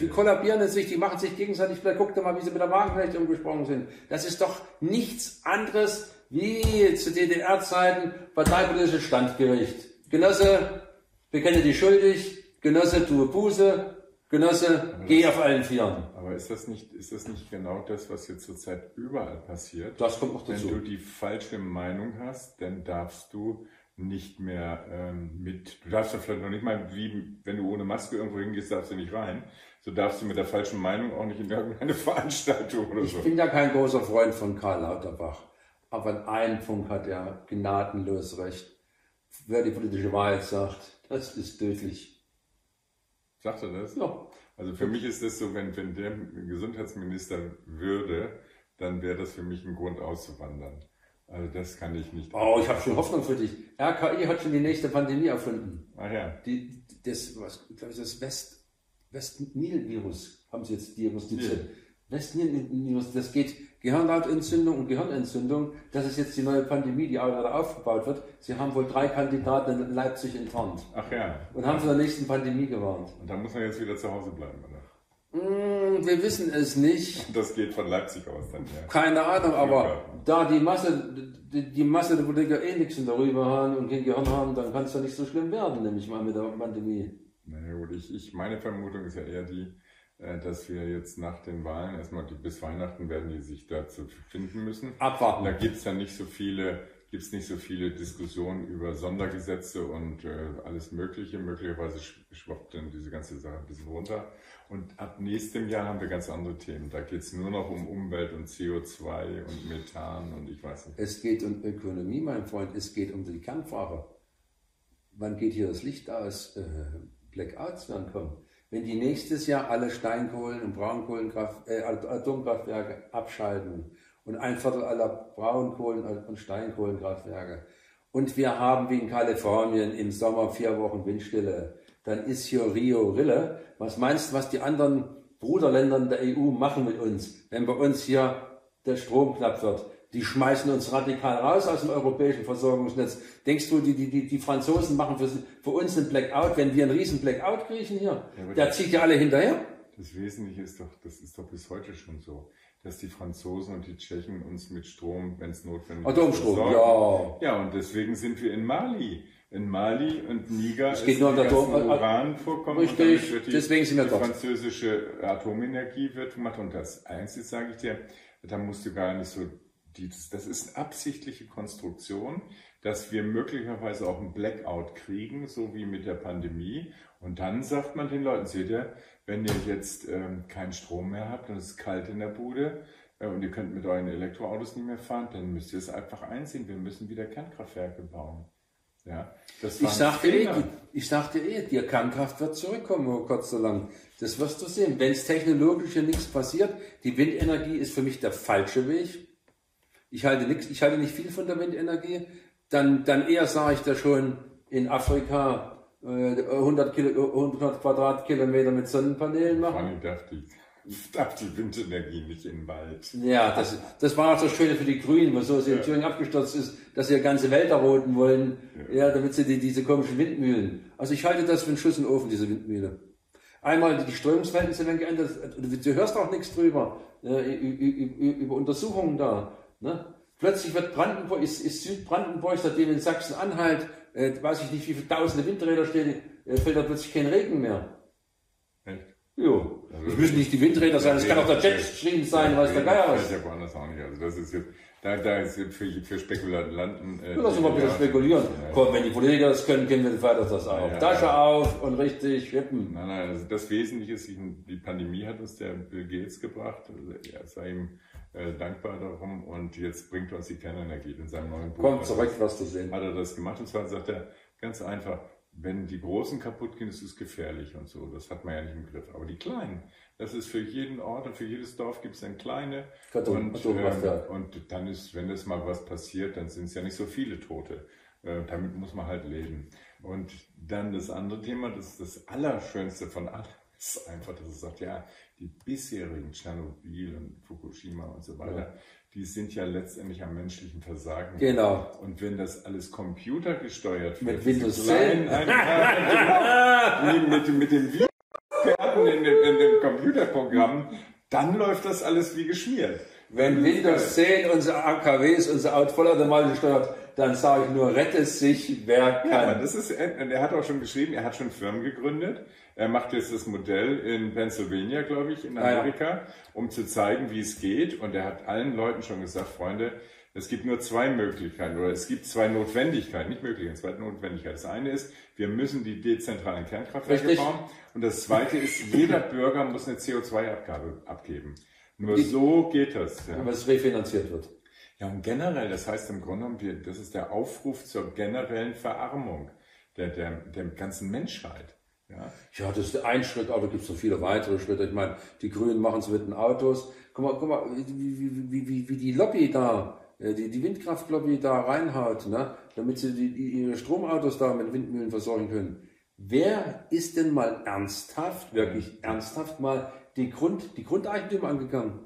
[SPEAKER 1] die kollabieren in sich, die machen sich gegenseitig, vielleicht guckt ihr mal, wie sie mit der Wagenknecht umgesprungen sind. Das ist doch nichts anderes wie zu DDR-Zeiten parteipolitisches Standgericht. Genosse, bekenne dich schuldig, Genosse, tue Buße, Genosse, aber geh auf allen Vieren.
[SPEAKER 2] Aber ist das nicht, ist das nicht genau das, was jetzt zurzeit überall passiert?
[SPEAKER 1] Das kommt noch dazu.
[SPEAKER 2] Wenn du die falsche Meinung hast, dann darfst du nicht mehr ähm, mit, du darfst ja vielleicht noch nicht mal, wie wenn du ohne Maske irgendwo hingehst, darfst du nicht rein. So darfst du mit der falschen Meinung auch nicht in irgendeine Veranstaltung oder
[SPEAKER 1] ich
[SPEAKER 2] so.
[SPEAKER 1] Ich bin ja kein großer Freund von Karl Lauterbach. Aber in einem Punkt hat er gnadenlos recht. Wer die politische Wahrheit sagt, das ist tödlich.
[SPEAKER 2] Sagt er das?
[SPEAKER 1] Ja.
[SPEAKER 2] Also für mich ist das so, wenn, wenn der Gesundheitsminister würde, dann wäre das für mich ein Grund auszuwandern. Also das kann ich nicht.
[SPEAKER 1] Oh, ich habe schon Hoffnung für dich. RKI hat schon die nächste Pandemie erfunden.
[SPEAKER 2] Ach ja.
[SPEAKER 1] Die, das, was, ich glaube, das West, West-Nil-Virus haben sie jetzt diagnostiziert. Ja. West-Nil-Virus, das geht Gehirnhautentzündung und Gehirnentzündung. Das ist jetzt die neue Pandemie, die gerade aufgebaut wird. Sie haben wohl drei Kandidaten in Leipzig enttarnt.
[SPEAKER 2] Ach ja.
[SPEAKER 1] Und haben vor der nächsten Pandemie gewarnt.
[SPEAKER 2] Und da muss man jetzt wieder zu Hause bleiben, oder?
[SPEAKER 1] Hm, wir wissen es nicht.
[SPEAKER 2] Das geht von Leipzig aus dann, ja.
[SPEAKER 1] Keine Ahnung, aber da die Masse, die, die Masse der Politiker eh nichts darüber haben und kein Gehirn haben, dann kann es ja nicht so schlimm werden, nehme ich mal mit der Pandemie.
[SPEAKER 2] Naja gut, ich, ich, meine Vermutung ist ja eher die, dass wir jetzt nach den Wahlen, erstmal bis Weihnachten werden die sich dazu finden müssen.
[SPEAKER 1] Abwarten.
[SPEAKER 2] Da gibt es dann nicht so viele gibt es nicht so viele Diskussionen über Sondergesetze und äh, alles Mögliche. Möglicherweise schwappt dann diese ganze Sache ein bisschen runter. Und ab nächstem Jahr haben wir ganz andere Themen. Da geht es nur noch um Umwelt und CO2 und Methan und ich weiß nicht.
[SPEAKER 1] Es geht um Ökonomie, mein Freund. Es geht um die Kernfrage. Wann geht hier das Licht aus? Äh, Blackouts werden kommen. Wenn die nächstes Jahr alle Steinkohlen- und Braunkohlenkraft, äh, Atomkraftwerke abschalten und ein Viertel aller Braunkohlen- und Steinkohlenkraftwerke und wir haben wie in Kalifornien im Sommer vier Wochen Windstille, dann ist hier Rio Rille. Was meinst du, was die anderen Bruderländer der EU machen mit uns, wenn bei uns hier der Strom knapp wird? Die schmeißen uns radikal raus aus dem europäischen Versorgungsnetz. Denkst du, die, die, die Franzosen machen für, für uns einen Blackout, wenn wir einen riesen Blackout kriechen hier? Ja, der zieht ja alle hinterher.
[SPEAKER 2] Das Wesentliche ist doch, das ist doch bis heute schon so dass die Franzosen und die Tschechen uns mit Strom, wenn es notwendig
[SPEAKER 1] ist, Atomstrom, ja.
[SPEAKER 2] Ja, und deswegen sind wir in Mali. In Mali und Niger
[SPEAKER 1] es geht nur um Atom
[SPEAKER 2] Uran vorkommen.
[SPEAKER 1] Richtig, die, deswegen sind wir
[SPEAKER 2] die französische Atomenergie wird gemacht. Und das Einzige sage ich dir, da musst du gar nicht so, das ist eine absichtliche Konstruktion, dass wir möglicherweise auch einen Blackout kriegen, so wie mit der Pandemie. Und dann sagt man den Leuten, seht ihr, wenn ihr jetzt ähm, keinen Strom mehr habt und es ist kalt in der Bude äh, und ihr könnt mit euren Elektroautos nicht mehr fahren, dann müsst ihr es einfach einsehen. Wir müssen wieder Kernkraftwerke bauen. Ja,
[SPEAKER 1] das ich, sagte eh, ich sagte eh, die Kernkraft wird zurückkommen, oh Gott so lang. Das wirst du sehen. Wenn es technologisch hier nichts passiert, die Windenergie ist für mich der falsche Weg. Ich halte, nix, ich halte nicht viel von der Windenergie. Dann, dann eher sage ich da schon in Afrika, 100, Kilo, 100 Quadratkilometer mit Sonnenpanelen machen. Vor
[SPEAKER 2] allem darf die, darf die Windenergie nicht in den Wald.
[SPEAKER 1] Ja, das, das war auch das Schöne für die Grünen, was so in Thüringen abgestürzt ist, dass sie ja ganze Wälder roten wollen, ja. ja damit sie die, diese komischen Windmühlen. Also ich halte das für einen Schuss in den Ofen, diese Windmühle. Einmal die Strömungsverhältnisse werden geändert, du hörst auch nichts drüber, über Untersuchungen da. Ne? Plötzlich wird Brandenburg, ist, ist Südbrandenburg, seitdem in Sachsen-Anhalt äh, weiß ich nicht, wie viele tausende Windräder stehen, äh, fällt da plötzlich kein Regen mehr.
[SPEAKER 2] Echt?
[SPEAKER 1] Jo. Also, das müssen nicht die Windräder sein, es kann auch der Jetstream sein, weiß der Geier was.
[SPEAKER 2] Ja, woanders auch nicht. Also das ist jetzt, da, da ist jetzt für, für Spekulanten.
[SPEAKER 1] Äh, ja, lass uns mal ein bisschen spekulieren. Ja. Komm, wenn die Politiker das können, können wir weiter das auch. Ja, Tasche ja. auf und richtig schippen.
[SPEAKER 2] Nein, nein, also das Wesentliche ist, die Pandemie hat uns der Bill Gates gebracht. Also er sei ihm äh, dankbar darum und jetzt bringt uns die Kernenergie in seinem neuen
[SPEAKER 1] Buch. Kommt zurück, was zu sehen.
[SPEAKER 2] Hat er das gemacht und zwar sagt er ganz einfach, wenn die Großen kaputt gehen, ist es gefährlich und so. Das hat man ja nicht im Griff. Aber die Kleinen, das ist für jeden Ort und für jedes Dorf gibt es eine kleine.
[SPEAKER 1] Karton,
[SPEAKER 2] und, äh, und dann ist, wenn es mal was passiert, dann sind es ja nicht so viele Tote. Äh, damit muss man halt leben. Und dann das andere Thema, das ist das Allerschönste von allem, ist einfach, dass es sagt, ja, die bisherigen Tschernobyl und Fukushima und so weiter, die sind ja letztendlich am menschlichen Versagen.
[SPEAKER 1] Genau.
[SPEAKER 2] Und wenn das alles computergesteuert
[SPEAKER 1] wird, mit Windows 10,
[SPEAKER 2] mit, mit dem Viren in, dem, in dem Computerprogramm, dann läuft das alles wie geschmiert.
[SPEAKER 1] Wenn Windows 10 unsere AKWs, unser Out vollautomatisch steuert, dann sage ich nur, rette sich, wer kann. Ja,
[SPEAKER 2] das ist, er hat auch schon geschrieben, er hat schon Firmen gegründet. Er macht jetzt das Modell in Pennsylvania, glaube ich, in Amerika, ja, um zu zeigen, wie es geht. Und er hat allen Leuten schon gesagt, Freunde, es gibt nur zwei Möglichkeiten oder es gibt zwei Notwendigkeiten, nicht Möglichkeiten, zwei Notwendigkeiten. Das eine ist, wir müssen die dezentralen Kernkraftwerke Richtig. bauen. Und das zweite ist, jeder Bürger muss eine CO2-Abgabe abgeben. Nur die, so geht das.
[SPEAKER 1] Ja. Aber es refinanziert wird.
[SPEAKER 2] Ja, und generell, das heißt im Grunde genommen, das ist der Aufruf zur generellen Verarmung der, der, der ganzen Menschheit.
[SPEAKER 1] Ja. ja, das ist ein Schritt, aber da gibt es noch viele weitere Schritte. Ich meine, die Grünen machen es mit den Autos. Guck mal, guck mal wie, wie, wie, wie die Lobby da, äh, die, die Windkraftlobby da reinhaut, ne? damit sie die, die, ihre Stromautos da mit Windmühlen versorgen können. Wer ist denn mal ernsthaft, wirklich ernsthaft mal die, Grund, die Grundeigentümer angegangen?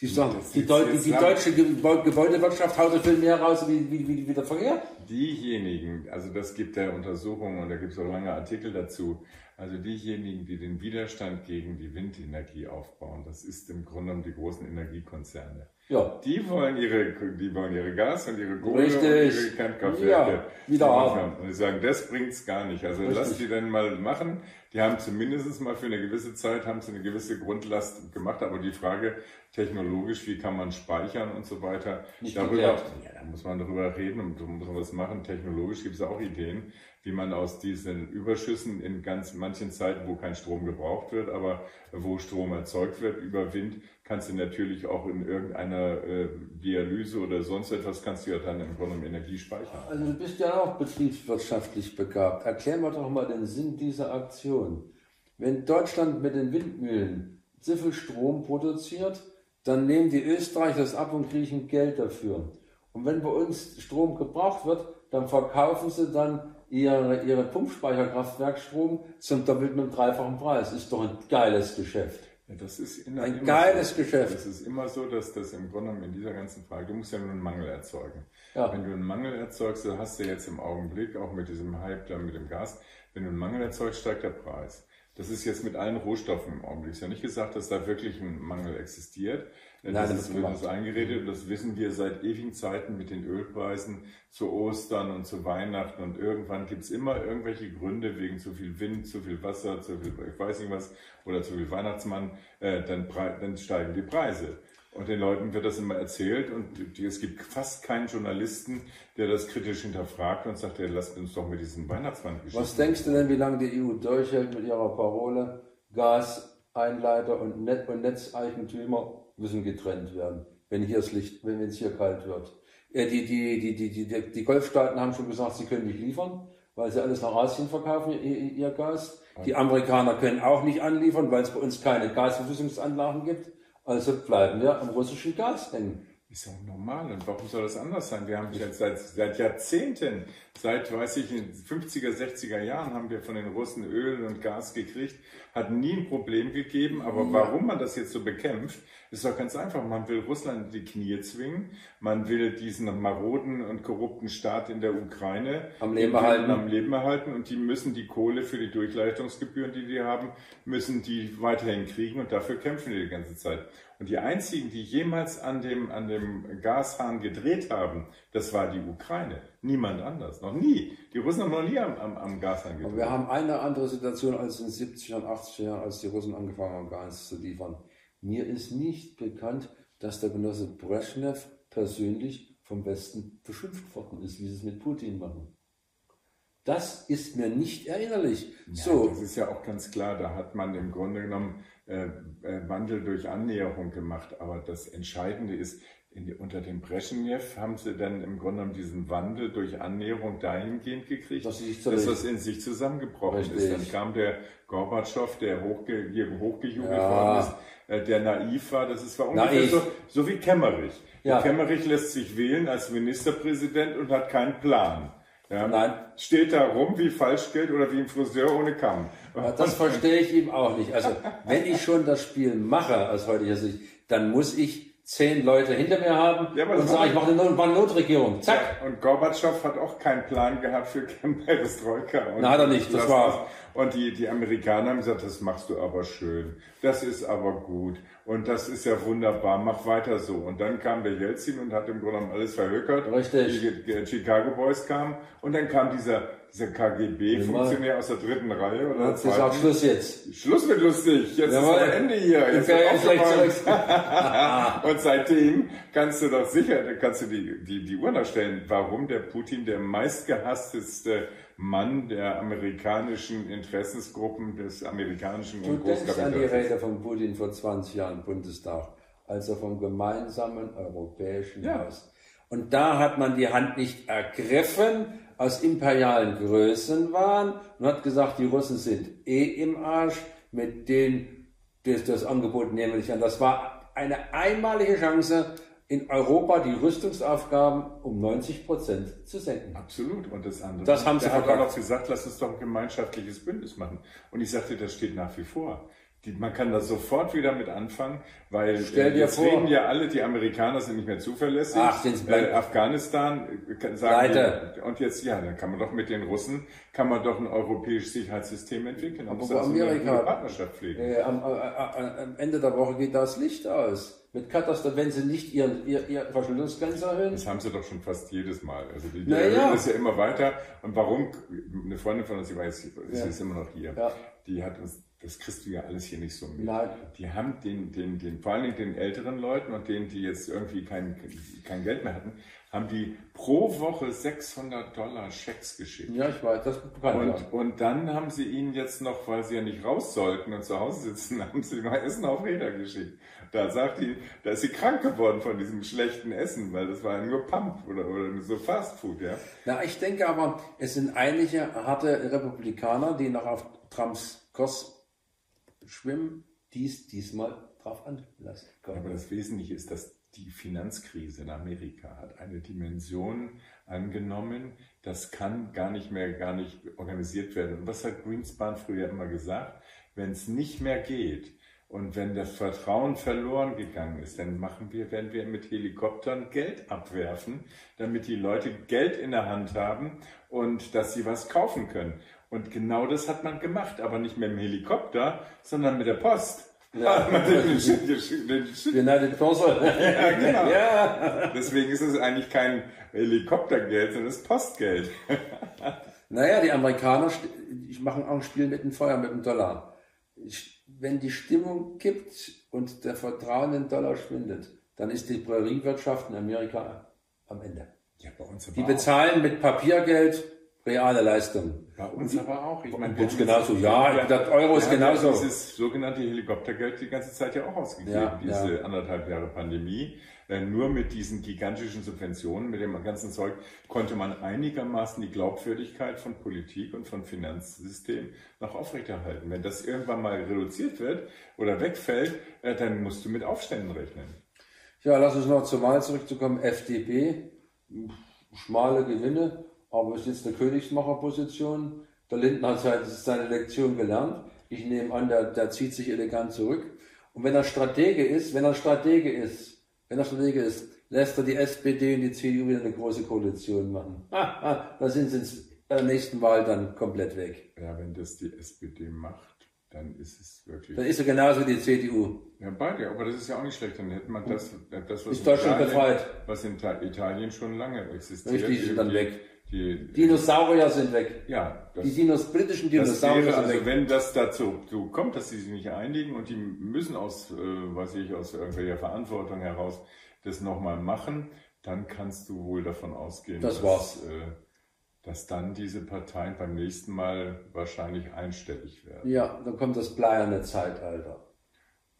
[SPEAKER 1] Die sagen, die, Deu die, die deutsche Gebäudewirtschaft haut so viel mehr raus wie, wie, wie, wie der Verkehr.
[SPEAKER 2] Diejenigen, also das gibt ja Untersuchungen und da gibt es auch lange Artikel dazu, also diejenigen, die den Widerstand gegen die Windenergie aufbauen, das ist im Grunde genommen die großen Energiekonzerne. Ja. Die wollen ihre, die wollen ihre Gas und ihre Kohle Richtig. und ihre Kernkraftwerke
[SPEAKER 1] ja, wieder haben.
[SPEAKER 2] Und die sagen, das bringt's gar nicht. Also Richtig. lass die dann mal machen. Die haben zumindest mal für eine gewisse Zeit haben sie eine gewisse Grundlast gemacht. Aber die Frage technologisch, wie kann man speichern und so weiter,
[SPEAKER 1] nicht
[SPEAKER 2] darüber, ja, da muss man darüber reden und muss man was machen. Technologisch gibt es auch Ideen wie man aus diesen Überschüssen in ganz manchen Zeiten, wo kein Strom gebraucht wird, aber wo Strom erzeugt wird über Wind, kannst du natürlich auch in irgendeiner äh, Dialyse oder sonst etwas, kannst du ja dann im Grunde Energie speichern.
[SPEAKER 1] Also du bist ja auch betriebswirtschaftlich begabt. Erklär mir doch mal den Sinn dieser Aktion. Wenn Deutschland mit den Windmühlen so viel Strom produziert, dann nehmen die Österreicher das ab und kriegen Geld dafür. Und wenn bei uns Strom gebraucht wird, dann verkaufen sie dann ihre, ihre Pumpspeicherkraftwerkstrom zum doppelten und dreifachen Preis. Ist doch ein geiles Geschäft.
[SPEAKER 2] Ja, das ist
[SPEAKER 1] ein geiles
[SPEAKER 2] so.
[SPEAKER 1] Geschäft.
[SPEAKER 2] Es ist immer so, dass das im Grunde genommen in dieser ganzen Frage, du musst ja nur einen Mangel erzeugen. Ja. Wenn du einen Mangel erzeugst, dann hast du jetzt im Augenblick, auch mit diesem Hype da mit dem Gas, wenn du einen Mangel erzeugst, steigt der Preis. Das ist jetzt mit allen Rohstoffen im Augenblick. Ist ja nicht gesagt, dass da wirklich ein Mangel existiert. Nein, das, das wird uns eingeredet und das wissen wir seit ewigen Zeiten mit den Ölpreisen zu Ostern und zu Weihnachten und irgendwann gibt's immer irgendwelche Gründe wegen zu viel Wind, zu viel Wasser, zu viel, ich weiß nicht was, oder zu viel Weihnachtsmann, äh, dann, dann steigen die Preise. Und den Leuten wird das immer erzählt und die, es gibt fast keinen Journalisten, der das kritisch hinterfragt und sagt, ja, lasst uns doch mit diesen Weihnachtsmann
[SPEAKER 1] geschichten. Was denkst du denn, wie lange die EU durchhält mit ihrer Parole? Gaseinleiter und, Net und Netzeigentümer müssen getrennt werden, wenn hier das Licht, wenn es hier kalt wird. Die, die, die, die, die, die Golfstaaten haben schon gesagt, sie können nicht liefern, weil sie alles nach Asien verkaufen, ihr, ihr Gas. Die Amerikaner können auch nicht anliefern, weil es bei uns keine Gasverflüssungsanlagen gibt. Also bleiben wir am russischen Gas hängen.
[SPEAKER 2] Ist ja normal. Und warum soll das anders sein? Wir haben jetzt seit, seit Jahrzehnten, seit, weiß ich, in 50er, 60er Jahren haben wir von den Russen Öl und Gas gekriegt. Hat nie ein Problem gegeben. Aber ja. warum man das jetzt so bekämpft, ist doch ganz einfach. Man will Russland in die Knie zwingen. Man will diesen maroden und korrupten Staat in der Ukraine
[SPEAKER 1] am Leben erhalten.
[SPEAKER 2] Am Leben erhalten. Und die müssen die Kohle für die Durchleitungsgebühren, die die haben, müssen die weiterhin kriegen. Und dafür kämpfen die die ganze Zeit. Und die einzigen, die jemals an dem, an dem Gashahn gedreht haben, das war die Ukraine. Niemand anders. Noch nie. Die Russen haben noch nie am, am, am Gashahn gedreht.
[SPEAKER 1] Aber wir haben eine andere Situation als in den 70er und 80er Jahren, als die Russen angefangen haben, Gas zu liefern. Mir ist nicht bekannt, dass der Genosse Brezhnev persönlich vom Westen beschimpft worden ist, wie sie es mit Putin machen. Das ist mir nicht erinnerlich.
[SPEAKER 2] Ja, so. Das ist ja auch ganz klar, da hat man im Grunde genommen Wandel durch Annäherung gemacht. Aber das Entscheidende ist, in, unter dem Brezhnev haben sie dann im Grunde genommen diesen Wandel durch Annäherung dahingehend gekriegt, dass, dass das in sich zusammengebrochen Richtig. ist. Dann kam der Gorbatschow, der hochge, hier hochgejubelt ja. worden ist, äh, der naiv war. Das ist war ungefähr so, so wie Kemmerich. Ja. Kemmerich lässt sich wählen als Ministerpräsident und hat keinen Plan. Ja, Nein. Steht da rum wie Falschgeld oder wie ein Friseur ohne Kamm.
[SPEAKER 1] Ja, das verstehe ich ihm auch nicht. Also, wenn ich schon das Spiel mache aus heutiger Sicht, dann muss ich zehn Leute hinter mir haben ja, und sagen, ich mache eine, Not Notregierung. Zack.
[SPEAKER 2] Ja, und Gorbatschow hat auch keinen Plan gehabt für Perestroika.
[SPEAKER 1] Na, hat er nicht. Das, das war.
[SPEAKER 2] Und die, die Amerikaner haben gesagt, das machst du aber schön. Das ist aber gut. Und das ist ja wunderbar. Mach weiter so. Und dann kam der Jelzin und hat im Grunde genommen alles verhökert.
[SPEAKER 1] Richtig.
[SPEAKER 2] Die Chicago Boys kamen. Und dann kam dieser dieser KGB-Funktionär aus der dritten Reihe oder
[SPEAKER 1] Das ist auch Schluss jetzt.
[SPEAKER 2] Schluss mit lustig. Jetzt Jawohl. ist Ende hier. Jetzt
[SPEAKER 1] ist
[SPEAKER 2] Und seitdem kannst du doch sicher, kannst du die, die, die Uhr stellen, warum der Putin der meistgehassteste Mann der amerikanischen Interessensgruppen des amerikanischen
[SPEAKER 1] Du denkst an die Rede von Putin vor 20 Jahren im Bundestag, als er vom gemeinsamen europäischen ja. Haus. Und da hat man die Hand nicht ergriffen, aus imperialen Größen waren und hat gesagt, die Russen sind eh im Arsch, mit denen das, das Angebot nehmen nicht an. Das war eine einmalige Chance, in Europa die Rüstungsaufgaben um 90 Prozent zu senken.
[SPEAKER 2] Absolut. Und das andere.
[SPEAKER 1] Das haben sie
[SPEAKER 2] hat auch noch gesagt, lass uns doch ein gemeinschaftliches Bündnis machen. Und ich sagte, das steht nach wie vor. Man kann da sofort wieder mit anfangen, weil
[SPEAKER 1] Stell dir
[SPEAKER 2] jetzt
[SPEAKER 1] vor.
[SPEAKER 2] reden ja alle, die Amerikaner sind nicht mehr zuverlässig.
[SPEAKER 1] Ach,
[SPEAKER 2] äh, Afghanistan äh, sagen die, und jetzt ja, dann kann man doch mit den Russen kann man doch ein europäisches Sicherheitssystem entwickeln.
[SPEAKER 1] Aber wo Amerika eine
[SPEAKER 2] Partnerschaft pflegen.
[SPEAKER 1] Äh, am, äh, äh, am, Ende der Woche geht das Licht aus. Mit Katastrophe, wenn sie nicht ihren, ihr, ihr Verschuldungsgrenze erhöhen.
[SPEAKER 2] Das haben sie doch schon fast jedes Mal. Also die, die
[SPEAKER 1] naja.
[SPEAKER 2] erhöhen das ja immer weiter. Und warum? Eine Freundin von uns, die weiß, sie ja. ist immer noch hier.
[SPEAKER 1] Ja.
[SPEAKER 2] Die hat uns das kriegst du ja alles hier nicht so mit.
[SPEAKER 1] Nein.
[SPEAKER 2] Die haben den, den, den, vor allen Dingen den älteren Leuten und denen, die jetzt irgendwie kein, kein Geld mehr hatten, haben die pro Woche 600 Dollar Schecks geschickt.
[SPEAKER 1] Ja, ich weiß, das kann
[SPEAKER 2] und, ich und dann haben sie ihnen jetzt noch, weil sie ja nicht raus sollten und zu Hause sitzen, haben sie noch Essen auf Räder geschickt. Da sagt die, da ist sie krank geworden von diesem schlechten Essen, weil das war ja nur Pump oder, oder so Fast Food, ja.
[SPEAKER 1] Na, ich denke aber, es sind einige harte Republikaner, die noch auf Trumps Kurs schwimmen, dies diesmal drauf anlassen
[SPEAKER 2] können. Aber das Wesentliche ist, dass die Finanzkrise in Amerika hat eine Dimension angenommen, das kann gar nicht mehr, gar nicht organisiert werden. Und was hat Greenspan früher immer gesagt? Wenn es nicht mehr geht, und wenn das Vertrauen verloren gegangen ist, dann machen wir, werden wir mit Helikoptern Geld abwerfen, damit die Leute Geld in der Hand haben und dass sie was kaufen können. Und genau das hat man gemacht, aber nicht mit dem Helikopter, sondern mit der Post.
[SPEAKER 1] Ja, United
[SPEAKER 2] Postal. ja, genau. Ja. Deswegen ist es eigentlich kein Helikoptergeld, sondern es ist Postgeld.
[SPEAKER 1] naja, die Amerikaner machen auch ein Spiel mit dem Feuer, mit dem Dollar. Wenn die Stimmung kippt und der Vertrauen in den Dollar schwindet, dann ist die Präriewirtschaft in Amerika am Ende.
[SPEAKER 2] Ja, bei uns
[SPEAKER 1] die bezahlen mit Papiergeld reale Leistung.
[SPEAKER 2] Bei uns aber auch.
[SPEAKER 1] Ich meine, uns genauso. Ja, das Euro ist genauso.
[SPEAKER 2] Dieses sogenannte Helikoptergeld die ganze Zeit ja auch ausgegeben. Ja, diese ja. anderthalb Jahre Pandemie. Äh, nur mit diesen gigantischen Subventionen, mit dem ganzen Zeug, konnte man einigermaßen die Glaubwürdigkeit von Politik und von Finanzsystem noch aufrechterhalten. Wenn das irgendwann mal reduziert wird oder wegfällt, äh, dann musst du mit Aufständen rechnen.
[SPEAKER 1] Ja, lass uns noch zur Wahl zurückzukommen. FDP, schmale Gewinne aber es ist jetzt eine Königsmacherposition. Der Lindner hat seine Lektion gelernt. Ich nehme an, der, der zieht sich elegant zurück. Und wenn er Stratege ist, wenn er Stratege ist, wenn er Stratege ist, lässt er die SPD und die CDU wieder eine große Koalition machen. da sind sie in der nächsten Wahl dann komplett weg.
[SPEAKER 2] Ja, wenn das die SPD macht, dann ist es wirklich.
[SPEAKER 1] Dann ist er genauso wie die CDU.
[SPEAKER 2] Ja, beide, aber das ist ja auch nicht schlecht. Dann hätte man das, das
[SPEAKER 1] was, ist in Italien,
[SPEAKER 2] was in Italien schon lange existiert.
[SPEAKER 1] Richtig, ist dann weg. Die Dinosaurier sind weg.
[SPEAKER 2] Ja.
[SPEAKER 1] Das, die Dinos, britischen Dinosaurier wäre,
[SPEAKER 2] sind also weg. wenn das dazu kommt, dass sie sich nicht einigen und die müssen aus, äh, weiß ich, aus irgendwelcher Verantwortung heraus das nochmal machen, dann kannst du wohl davon ausgehen,
[SPEAKER 1] das dass, äh,
[SPEAKER 2] dass dann diese Parteien beim nächsten Mal wahrscheinlich einstellig werden.
[SPEAKER 1] Ja, dann kommt das bleierne Zeitalter.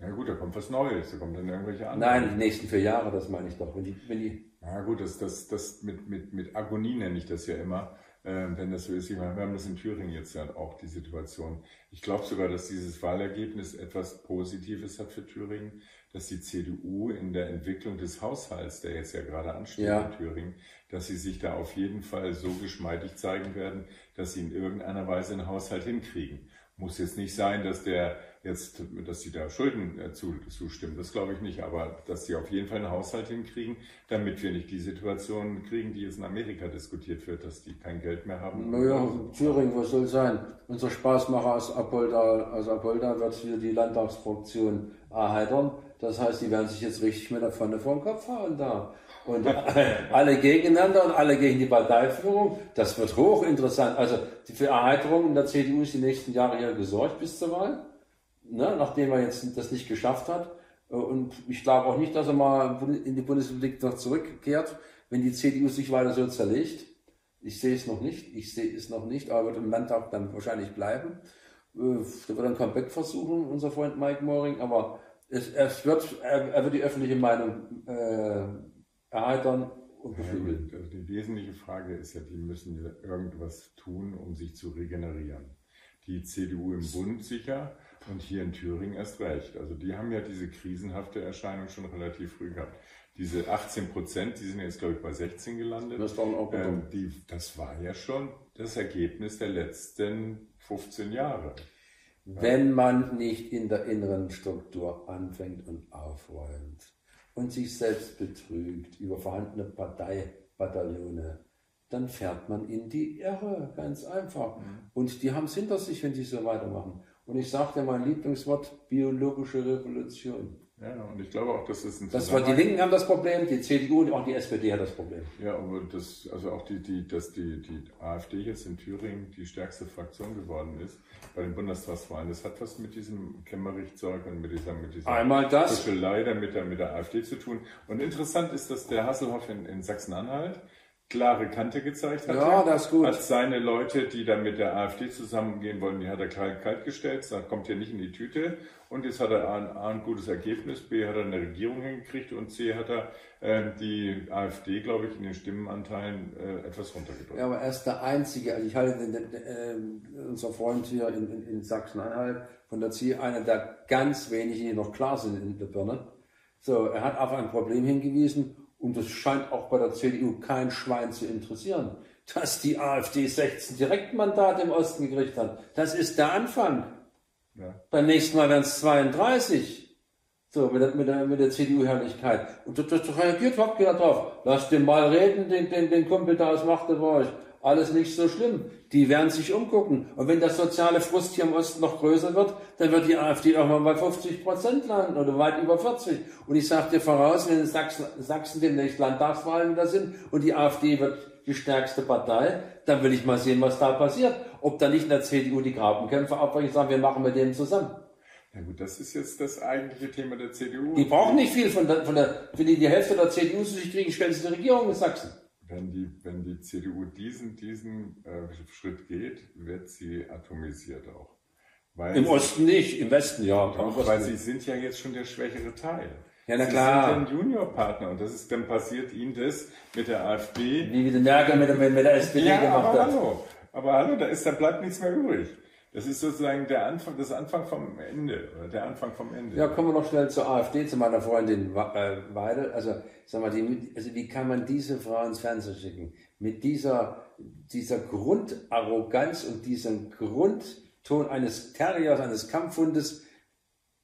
[SPEAKER 2] Ja gut, da kommt was Neues, da kommen dann irgendwelche
[SPEAKER 1] anderen. Nein, die nächsten vier Jahre, das meine ich doch. Wenn die, wenn die
[SPEAKER 2] ja gut, das, das, das mit, mit, mit Agonie nenne ich das ja immer, äh, wenn das so ist. Ich meine, wir haben das in Thüringen jetzt ja auch, die Situation. Ich glaube sogar, dass dieses Wahlergebnis etwas Positives hat für Thüringen, dass die CDU in der Entwicklung des Haushalts, der jetzt ja gerade ansteht ja. in Thüringen, dass sie sich da auf jeden Fall so geschmeidig zeigen werden, dass sie in irgendeiner Weise einen Haushalt hinkriegen. Muss jetzt nicht sein, dass der Jetzt, dass sie da Schulden äh, zu, zustimmen, das glaube ich nicht, aber dass sie auf jeden Fall einen Haushalt hinkriegen, damit wir nicht die Situation kriegen, die jetzt in Amerika diskutiert wird, dass die kein Geld mehr haben.
[SPEAKER 1] Naja, Thüringen, was soll sein? Unser Spaßmacher aus Apolda, aus Apolda wird wieder die Landtagsfraktion erheitern. Das heißt, die werden sich jetzt richtig mit der Pfanne vor den Kopf hauen da. Und alle gegeneinander und alle gegen die Parteiführung. Das wird hochinteressant. Also für Erheiterung in der CDU ist die nächsten Jahre hier gesorgt bis zur Wahl ne, nachdem er jetzt das nicht geschafft hat. Und ich glaube auch nicht, dass er mal in die Bundesrepublik noch zurückkehrt, wenn die CDU sich weiter so zerlegt. Ich sehe es noch nicht, ich sehe es noch nicht, aber wird im Landtag dann wahrscheinlich bleiben. Äh, da wird ein Comeback versuchen, unser Freund Mike Moring, aber es, es wird, er, er, wird die öffentliche Meinung äh, erheitern und beflügeln.
[SPEAKER 2] Ja, also die wesentliche Frage ist ja, die müssen irgendwas tun, um sich zu regenerieren. Die CDU im Bund sicher, und hier in Thüringen erst recht. Also die haben ja diese krisenhafte Erscheinung schon relativ früh gehabt. Diese 18 Prozent, die sind jetzt, glaube ich, bei 16 gelandet.
[SPEAKER 1] Das, war auch ähm,
[SPEAKER 2] die, das war ja schon das Ergebnis der letzten 15 Jahre.
[SPEAKER 1] Wenn man nicht in der inneren Struktur anfängt und aufräumt und sich selbst betrügt über vorhandene Parteibataillone, dann fährt man in die Irre, ganz einfach. Mhm. Und die haben es hinter sich, wenn sie so weitermachen. Und ich sagte mein Lieblingswort, biologische Revolution.
[SPEAKER 2] Ja, und ich glaube auch, dass es ein
[SPEAKER 1] Das war die Linken haben das Problem, die CDU und auch die SPD hat das Problem.
[SPEAKER 2] Ja, aber das, also auch die, die, dass die, die AfD jetzt in Thüringen die stärkste Fraktion geworden ist bei den Bundestagswahlen, das hat was mit diesem Kemmerich-Zeug und mit dieser, mit dieser
[SPEAKER 1] Einmal das.
[SPEAKER 2] Kuschelei mit der, mit der AfD zu tun. Und interessant ist, dass der Hasselhoff in, in Sachsen-Anhalt klare Kante gezeigt hat.
[SPEAKER 1] Ja, das ist gut.
[SPEAKER 2] Hat seine Leute, die dann mit der AfD zusammengehen wollen, die hat er kalt, kalt gestellt, das kommt hier nicht in die Tüte. Und jetzt hat er A, A ein gutes Ergebnis, B hat er eine Regierung hingekriegt und C hat er äh, die AfD, glaube ich, in den Stimmenanteilen äh, etwas runtergedrückt.
[SPEAKER 1] Ja, aber er ist der Einzige, also ich halte den, den, äh, unser Freund hier in, in, in Sachsen-Anhalt von der CIE einer der ganz wenigen, die noch klar sind in der Birne. So, er hat auf ein Problem hingewiesen und das scheint auch bei der CDU kein Schwein zu interessieren, dass die AfD 16 Direktmandate im Osten gekriegt hat. Das ist der Anfang. Ja. Beim nächsten Mal werden es 32. So, mit der, mit der, mit der CDU-Herrlichkeit. Und das, das reagiert überhaupt keiner drauf. Lass den mal reden, den, den, den Kumpel da aus Magdeburg alles nicht so schlimm. Die werden sich umgucken. Und wenn das soziale Frust hier im Osten noch größer wird, dann wird die AfD auch mal bei 50 Prozent landen oder weit über 40. Und ich sage dir voraus, wenn in Sachsen, Sachsen demnächst Landtagswahlen wieder sind und die AfD wird die stärkste Partei, dann will ich mal sehen, was da passiert. Ob da nicht in der CDU die Grabenkämpfe abbrechen, sagen, wir machen mit denen zusammen.
[SPEAKER 2] Ja gut, das ist jetzt das eigentliche Thema der CDU.
[SPEAKER 1] Die brauchen nicht viel von der, von der, wenn die die Hälfte der CDU zu sich kriegen, stellen sie die Regierung in Sachsen
[SPEAKER 2] wenn die, wenn die CDU diesen, diesen äh, Schritt geht, wird sie atomisiert auch.
[SPEAKER 1] Weil Im Osten nicht, im Westen ja.
[SPEAKER 2] Auch, weil sie sind ja jetzt schon der schwächere Teil.
[SPEAKER 1] Ja, na klar.
[SPEAKER 2] Sie sind ein Juniorpartner und das ist, dann passiert ihnen das mit der AfD.
[SPEAKER 1] Wie wieder Merkel mit, mit, mit der SPD
[SPEAKER 2] ja,
[SPEAKER 1] gemacht
[SPEAKER 2] aber hat. Hallo. Aber hallo, da ist, da bleibt nichts mehr übrig. Das ist sozusagen der Anfang, das Anfang vom Ende, oder der Anfang vom Ende.
[SPEAKER 1] Ja, kommen wir noch schnell zur AfD, zu meiner Freundin äh, Weidel. Also, sag mal, die, also wie kann man diese Frau ins Fernsehen schicken? Mit dieser, dieser Grundarroganz und diesem Grundton eines Terriers, eines Kampfhundes,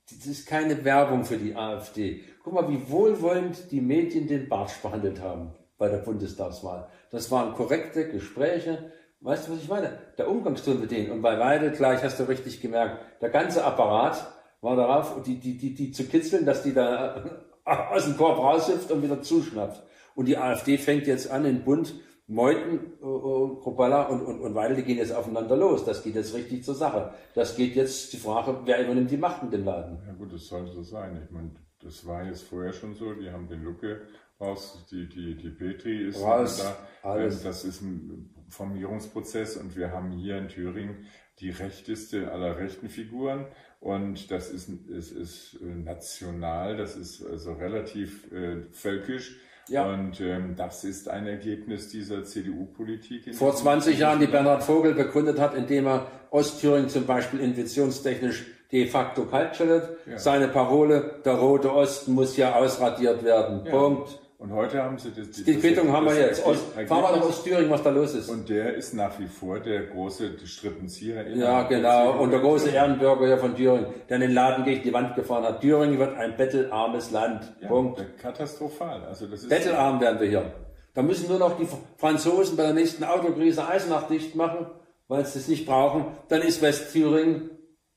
[SPEAKER 1] das ist keine Werbung für die AfD. Guck mal, wie wohlwollend die Medien den Bartsch behandelt haben bei der Bundestagswahl. Das waren korrekte Gespräche, Weißt du, was ich meine? Der Umgangston mit denen. Und bei Weidel, gleich hast du richtig gemerkt, der ganze Apparat war darauf, die, die, die, die zu kitzeln, dass die da aus dem Korb raushüpft und wieder zuschnappt. Und die AfD fängt jetzt an, in Bund, Meuthen, äh, äh, Kropala und, und, und Weidel, die gehen jetzt aufeinander los. Das geht jetzt richtig zur Sache. Das geht jetzt die Frage, wer übernimmt die Macht in dem Laden?
[SPEAKER 2] Ja gut, das soll so sein. Ich meine, das war jetzt vorher schon so. Die haben den Lucke raus, die, die, die Petri ist
[SPEAKER 1] raus,
[SPEAKER 2] da. Alles. Das ist ein Formierungsprozess und wir haben hier in Thüringen die rechteste aller rechten Figuren und das ist, es ist äh, national, das ist also relativ äh, völkisch. Ja. Und ähm, das ist ein Ergebnis dieser CDU-Politik.
[SPEAKER 1] Vor 20 Jahren, die Bernhard Vogel begründet hat, indem er Ostthüringen zum Beispiel investitionstechnisch de facto kaltstellt. Ja. Seine Parole, der rote Osten muss ja ausradiert werden. Ja. Punkt.
[SPEAKER 2] Und heute haben sie das.
[SPEAKER 1] Die, die Quittung haben wir jetzt. Aus, fahren wir noch aus Thüringen, was da los ist.
[SPEAKER 2] Und der ist nach wie vor der große Strippenzieher.
[SPEAKER 1] Ja, genau. Und der große Ehrenbürger hier von Thüringen, der in den Laden gegen die Wand gefahren hat. Thüringen wird ein bettelarmes Land. Ja, Punkt.
[SPEAKER 2] Katastrophal. Also das ist
[SPEAKER 1] Bettelarm werden wir hier. Da müssen nur noch die Franzosen bei der nächsten Autokrise Eisenach dicht machen, weil sie es nicht brauchen. Dann ist Westthüringen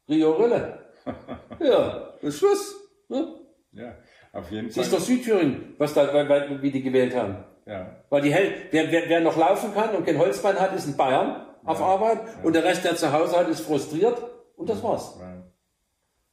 [SPEAKER 1] Rio Rille. ja, ist Schluss. Ne?
[SPEAKER 2] Ja. Auf jeden Fall.
[SPEAKER 1] Ist doch Südthüringen, was da, wie die gewählt haben.
[SPEAKER 2] Ja.
[SPEAKER 1] Weil die Hell, wer, wer, wer noch laufen kann und kein Holzbein hat, ist in Bayern auf Arbeit ja. und der Rest, der zu Hause hat, ist frustriert und das war's. Ja.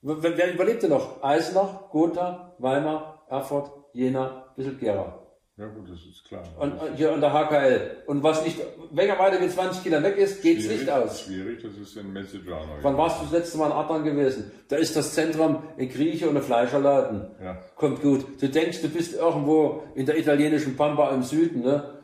[SPEAKER 1] Wer, wer überlebt denn noch? Eisenach, Gotha, Weimar, Erfurt, Jena, bisschen Gera.
[SPEAKER 2] Ja gut, das ist klar.
[SPEAKER 1] Und, hier an der HKL. Und was nicht, wenn er weiter wie 20 Kilometer weg ist, geht's nicht aus.
[SPEAKER 2] Schwierig, das ist in Messejano.
[SPEAKER 1] Wann warst du das letzte Mal in Adern gewesen? Da ist das Zentrum ein Grieche und ein Fleischerladen.
[SPEAKER 2] Ja.
[SPEAKER 1] Kommt gut. Du denkst, du bist irgendwo in der italienischen Pampa im Süden, ne?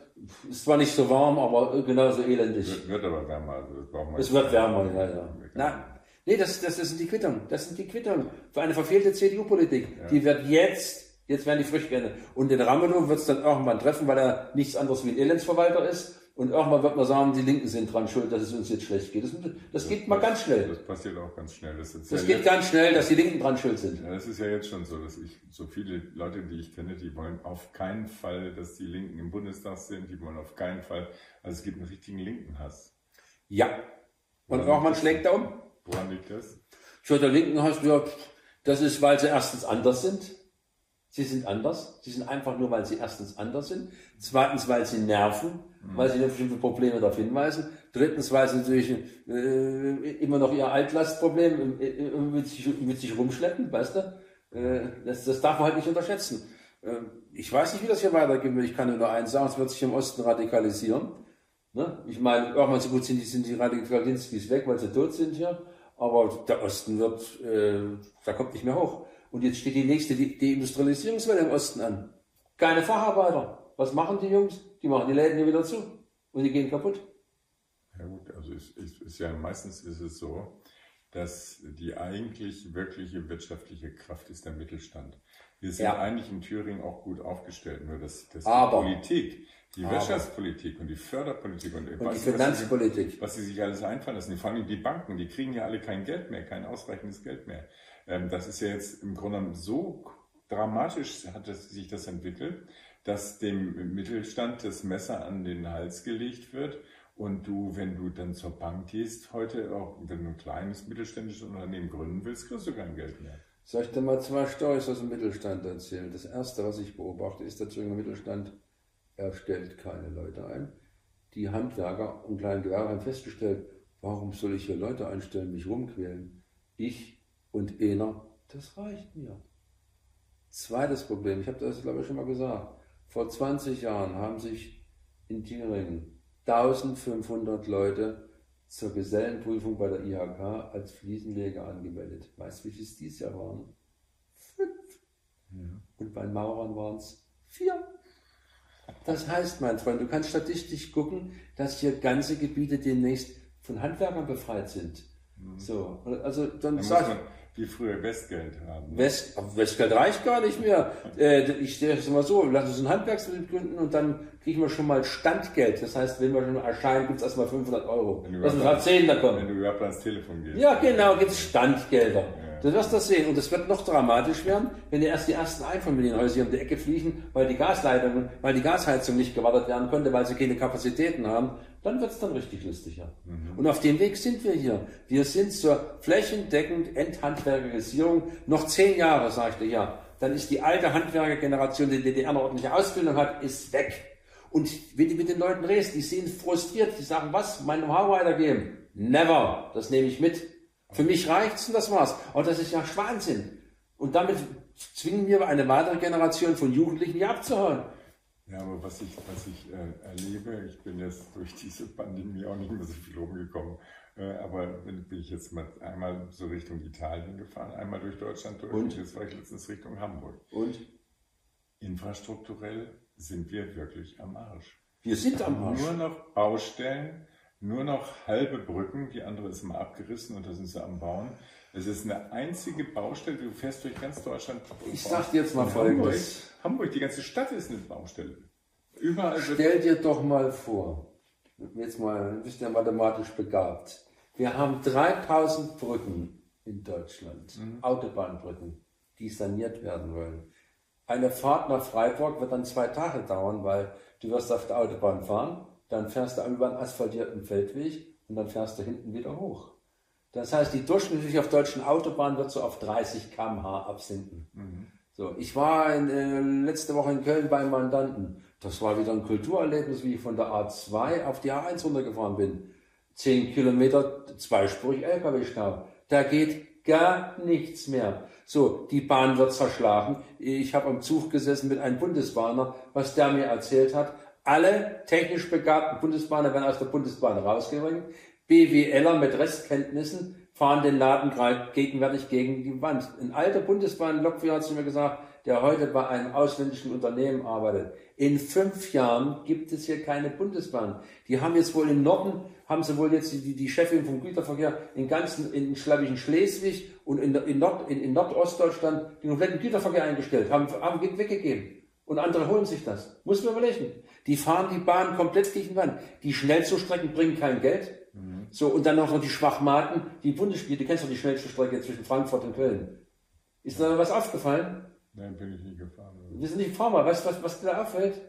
[SPEAKER 1] Ist zwar nicht so warm, aber genauso elendig.
[SPEAKER 2] Wird, wird aber wärmer. Also
[SPEAKER 1] es wird wärmer, ja, ja. Na, nee, das, das, das sind die Quittungen. Das sind die Quittungen für eine verfehlte CDU-Politik. Ja. Die wird jetzt Jetzt werden die frisch geändert. Und den Ramelow wird es dann irgendwann treffen, weil er nichts anderes wie ein Elendsverwalter ist. Und irgendwann wird man sagen, die Linken sind dran schuld, dass es uns jetzt schlecht geht. Das, das, das geht mal ganz schnell.
[SPEAKER 2] Das passiert auch ganz schnell.
[SPEAKER 1] Das, das ja geht ganz schnell, dass die Linken dran schuld sind.
[SPEAKER 2] Ja, das ist ja jetzt schon so, dass ich, so viele Leute, die ich kenne, die wollen auf keinen Fall, dass die Linken im Bundestag sind. Die wollen auf keinen Fall, also es gibt einen richtigen Linkenhass.
[SPEAKER 1] Ja. Und irgendwann schlägt er um.
[SPEAKER 2] Woran liegt das?
[SPEAKER 1] Für der Linken hast du ja, das ist, weil sie erstens anders sind. Sie sind anders. Sie sind einfach nur, weil sie erstens anders sind. Zweitens, weil sie nerven, mhm. weil sie auf bestimmte Probleme darauf hinweisen. Drittens, weil sie natürlich äh, immer noch ihr Altlastproblem äh, mit, sich, mit sich rumschleppen, weißt du? Äh, das, das darf man halt nicht unterschätzen. Äh, ich weiß nicht, wie das hier weitergeht. Ich kann nur eins sagen, es wird sich im Osten radikalisieren. Ne? Ich meine, irgendwann so gut sind die, sind die Radikalinskis weg, weil sie tot sind hier. Aber der Osten wird, äh, da kommt nicht mehr hoch. Und jetzt steht die nächste Deindustrialisierungswelle im Osten an. Keine Facharbeiter. Was machen die Jungs? Die machen die Läden hier wieder zu. Und die gehen kaputt.
[SPEAKER 2] Ja gut, also es ist, ist ja meistens ist es so, dass die eigentlich wirkliche wirtschaftliche Kraft ist der Mittelstand. Wir sind ja. eigentlich in Thüringen auch gut aufgestellt, nur dass, dass die Politik, die aber, Wirtschaftspolitik und die Förderpolitik und,
[SPEAKER 1] und die Finanzpolitik,
[SPEAKER 2] was sie, was sie sich alles einfallen lassen, vor allem die Banken, die kriegen ja alle kein Geld mehr, kein ausreichendes Geld mehr. Ähm, das ist ja jetzt im Grunde genommen so dramatisch hat es, sich das entwickelt, dass dem Mittelstand das Messer an den Hals gelegt wird und du, wenn du dann zur Bank gehst, heute auch, wenn du ein kleines mittelständisches Unternehmen gründen willst, kriegst du kein Geld mehr.
[SPEAKER 1] Soll ich dir mal zwei Storys aus dem Mittelstand erzählen? Das erste, was ich beobachte, ist, der Thüringer Mittelstand, er stellt keine Leute ein. Die Handwerker und Kleingewerbe haben festgestellt, warum soll ich hier Leute einstellen, mich rumquälen? Ich und einer, das reicht mir. Zweites Problem, ich habe das glaube ich schon mal gesagt, vor 20 Jahren haben sich in Thüringen 1500 Leute zur Gesellenprüfung bei der IHK als Fliesenleger angemeldet. Weißt du, wie viel es dieses Jahr waren? Fünf. Ja. Und bei Maurern waren es vier. Das heißt, mein Freund, du kannst statistisch gucken, dass hier ganze Gebiete demnächst von Handwerkern befreit sind. Mhm. So, also dann, dann sag
[SPEAKER 2] wie früher Westgeld haben.
[SPEAKER 1] West, Westgeld reicht gar nicht mehr. Äh, ich sehe es immer so, lass uns einen Handwerksbetrieb gründen und dann kriegen wir schon mal Standgeld. Das heißt, wenn wir schon erscheinen, gibt es erstmal 500 Euro. Wenn du
[SPEAKER 2] Lass uns
[SPEAKER 1] ab 10 da kommen.
[SPEAKER 2] Wenn du überhaupt ans Telefon gehst.
[SPEAKER 1] Ja, genau, gibt es Standgelder. Du wirst das sehen. Und es wird noch dramatisch werden, wenn erst die ersten Einfamilienhäuser hier um die Ecke fliegen, weil die Gasleitungen, weil die Gasheizung nicht gewartet werden konnte, weil sie keine Kapazitäten haben. Dann wird es dann richtig lustig. Ja. Mhm. Und auf dem Weg sind wir hier. Wir sind zur flächendeckend Endhandwerkerisierung. Noch zehn Jahre, sagte ich ja. Dann ist die alte Handwerkergeneration, die die DDR eine ordentliche Ausbildung hat, ist weg. Und wenn du mit den Leuten redest, die sind frustriert, die sagen, was, mein Know-how weitergeben? Never. Das nehme ich mit. Für mich reicht's und das war's. Aber das ist ja Schwachsinn. Und damit zwingen wir eine weitere Generation von Jugendlichen hier abzuhauen.
[SPEAKER 2] Ja, aber was ich, was ich äh, erlebe, ich bin jetzt durch diese Pandemie auch nicht mehr so viel rumgekommen, äh, aber bin, bin ich jetzt mal einmal so Richtung Italien gefahren, einmal durch Deutschland durch und, und jetzt war ich letztens Richtung Hamburg.
[SPEAKER 1] Und?
[SPEAKER 2] Infrastrukturell sind wir wirklich am Arsch.
[SPEAKER 1] Wir sind am Arsch.
[SPEAKER 2] Nur noch Baustellen, nur noch halbe Brücken, die andere ist mal abgerissen und da sind sie am Bauen. Es ist eine einzige Baustelle, du fährst durch ganz Deutschland.
[SPEAKER 1] Ich sag dir jetzt mal Folgendes.
[SPEAKER 2] Hamburg, Hamburg, die ganze Stadt ist eine Baustelle. Überall
[SPEAKER 1] Stell dir doch mal vor, jetzt mal, du bist ja mathematisch begabt. Wir haben 3000 Brücken in Deutschland, mhm. Autobahnbrücken, die saniert werden wollen. Eine Fahrt nach Freiburg wird dann zwei Tage dauern, weil du wirst auf der Autobahn fahren, dann fährst du über einen asphaltierten Feldweg und dann fährst du hinten wieder hoch. Das heißt, die durchschnittlich auf deutschen Autobahnen wird so auf 30 km/h absinken. Mhm. So, ich war in, äh, letzte Woche in Köln beim Mandanten. Das war wieder ein Kulturerlebnis, wie ich von der A2 auf die A1 runtergefahren bin. Zehn Kilometer, zweispurig LKW-Stau. Da geht gar nichts mehr. So, die Bahn wird zerschlagen. Ich habe am Zug gesessen mit einem Bundesbahner, was der mir erzählt hat. Alle technisch begabten Bundesbahner werden aus der Bundesbahn rausgegangen. BWLer mit Restkenntnissen fahren den Laden gerade gegenwärtig gegen die Wand. Ein alter Bundesbahn-Lokführer hat zu mir gesagt, der heute bei einem ausländischen Unternehmen arbeitet. In fünf Jahren gibt es hier keine Bundesbahn. Die haben jetzt wohl im Norden, haben sie wohl jetzt die, die Chefin vom Güterverkehr in ganzen, in Schleswig Schleswig und in, in, Nord, in, in Nordostdeutschland den kompletten Güterverkehr eingestellt, haben, haben weggegeben. Und andere holen sich das. Muss man überlegen. Die fahren die Bahn komplett gegen die Wand. Die Schnellzugstrecken bringen kein Geld. Mhm. So, und dann noch die Schwachmaten, die Bundesspiele, du kennst doch die schnellste Strecke zwischen Frankfurt und Köln. Ist da was aufgefallen?
[SPEAKER 2] Nein, bin ich nie gefahren.
[SPEAKER 1] Wir sind nicht gefahren, weißt du, was, was dir da auffällt?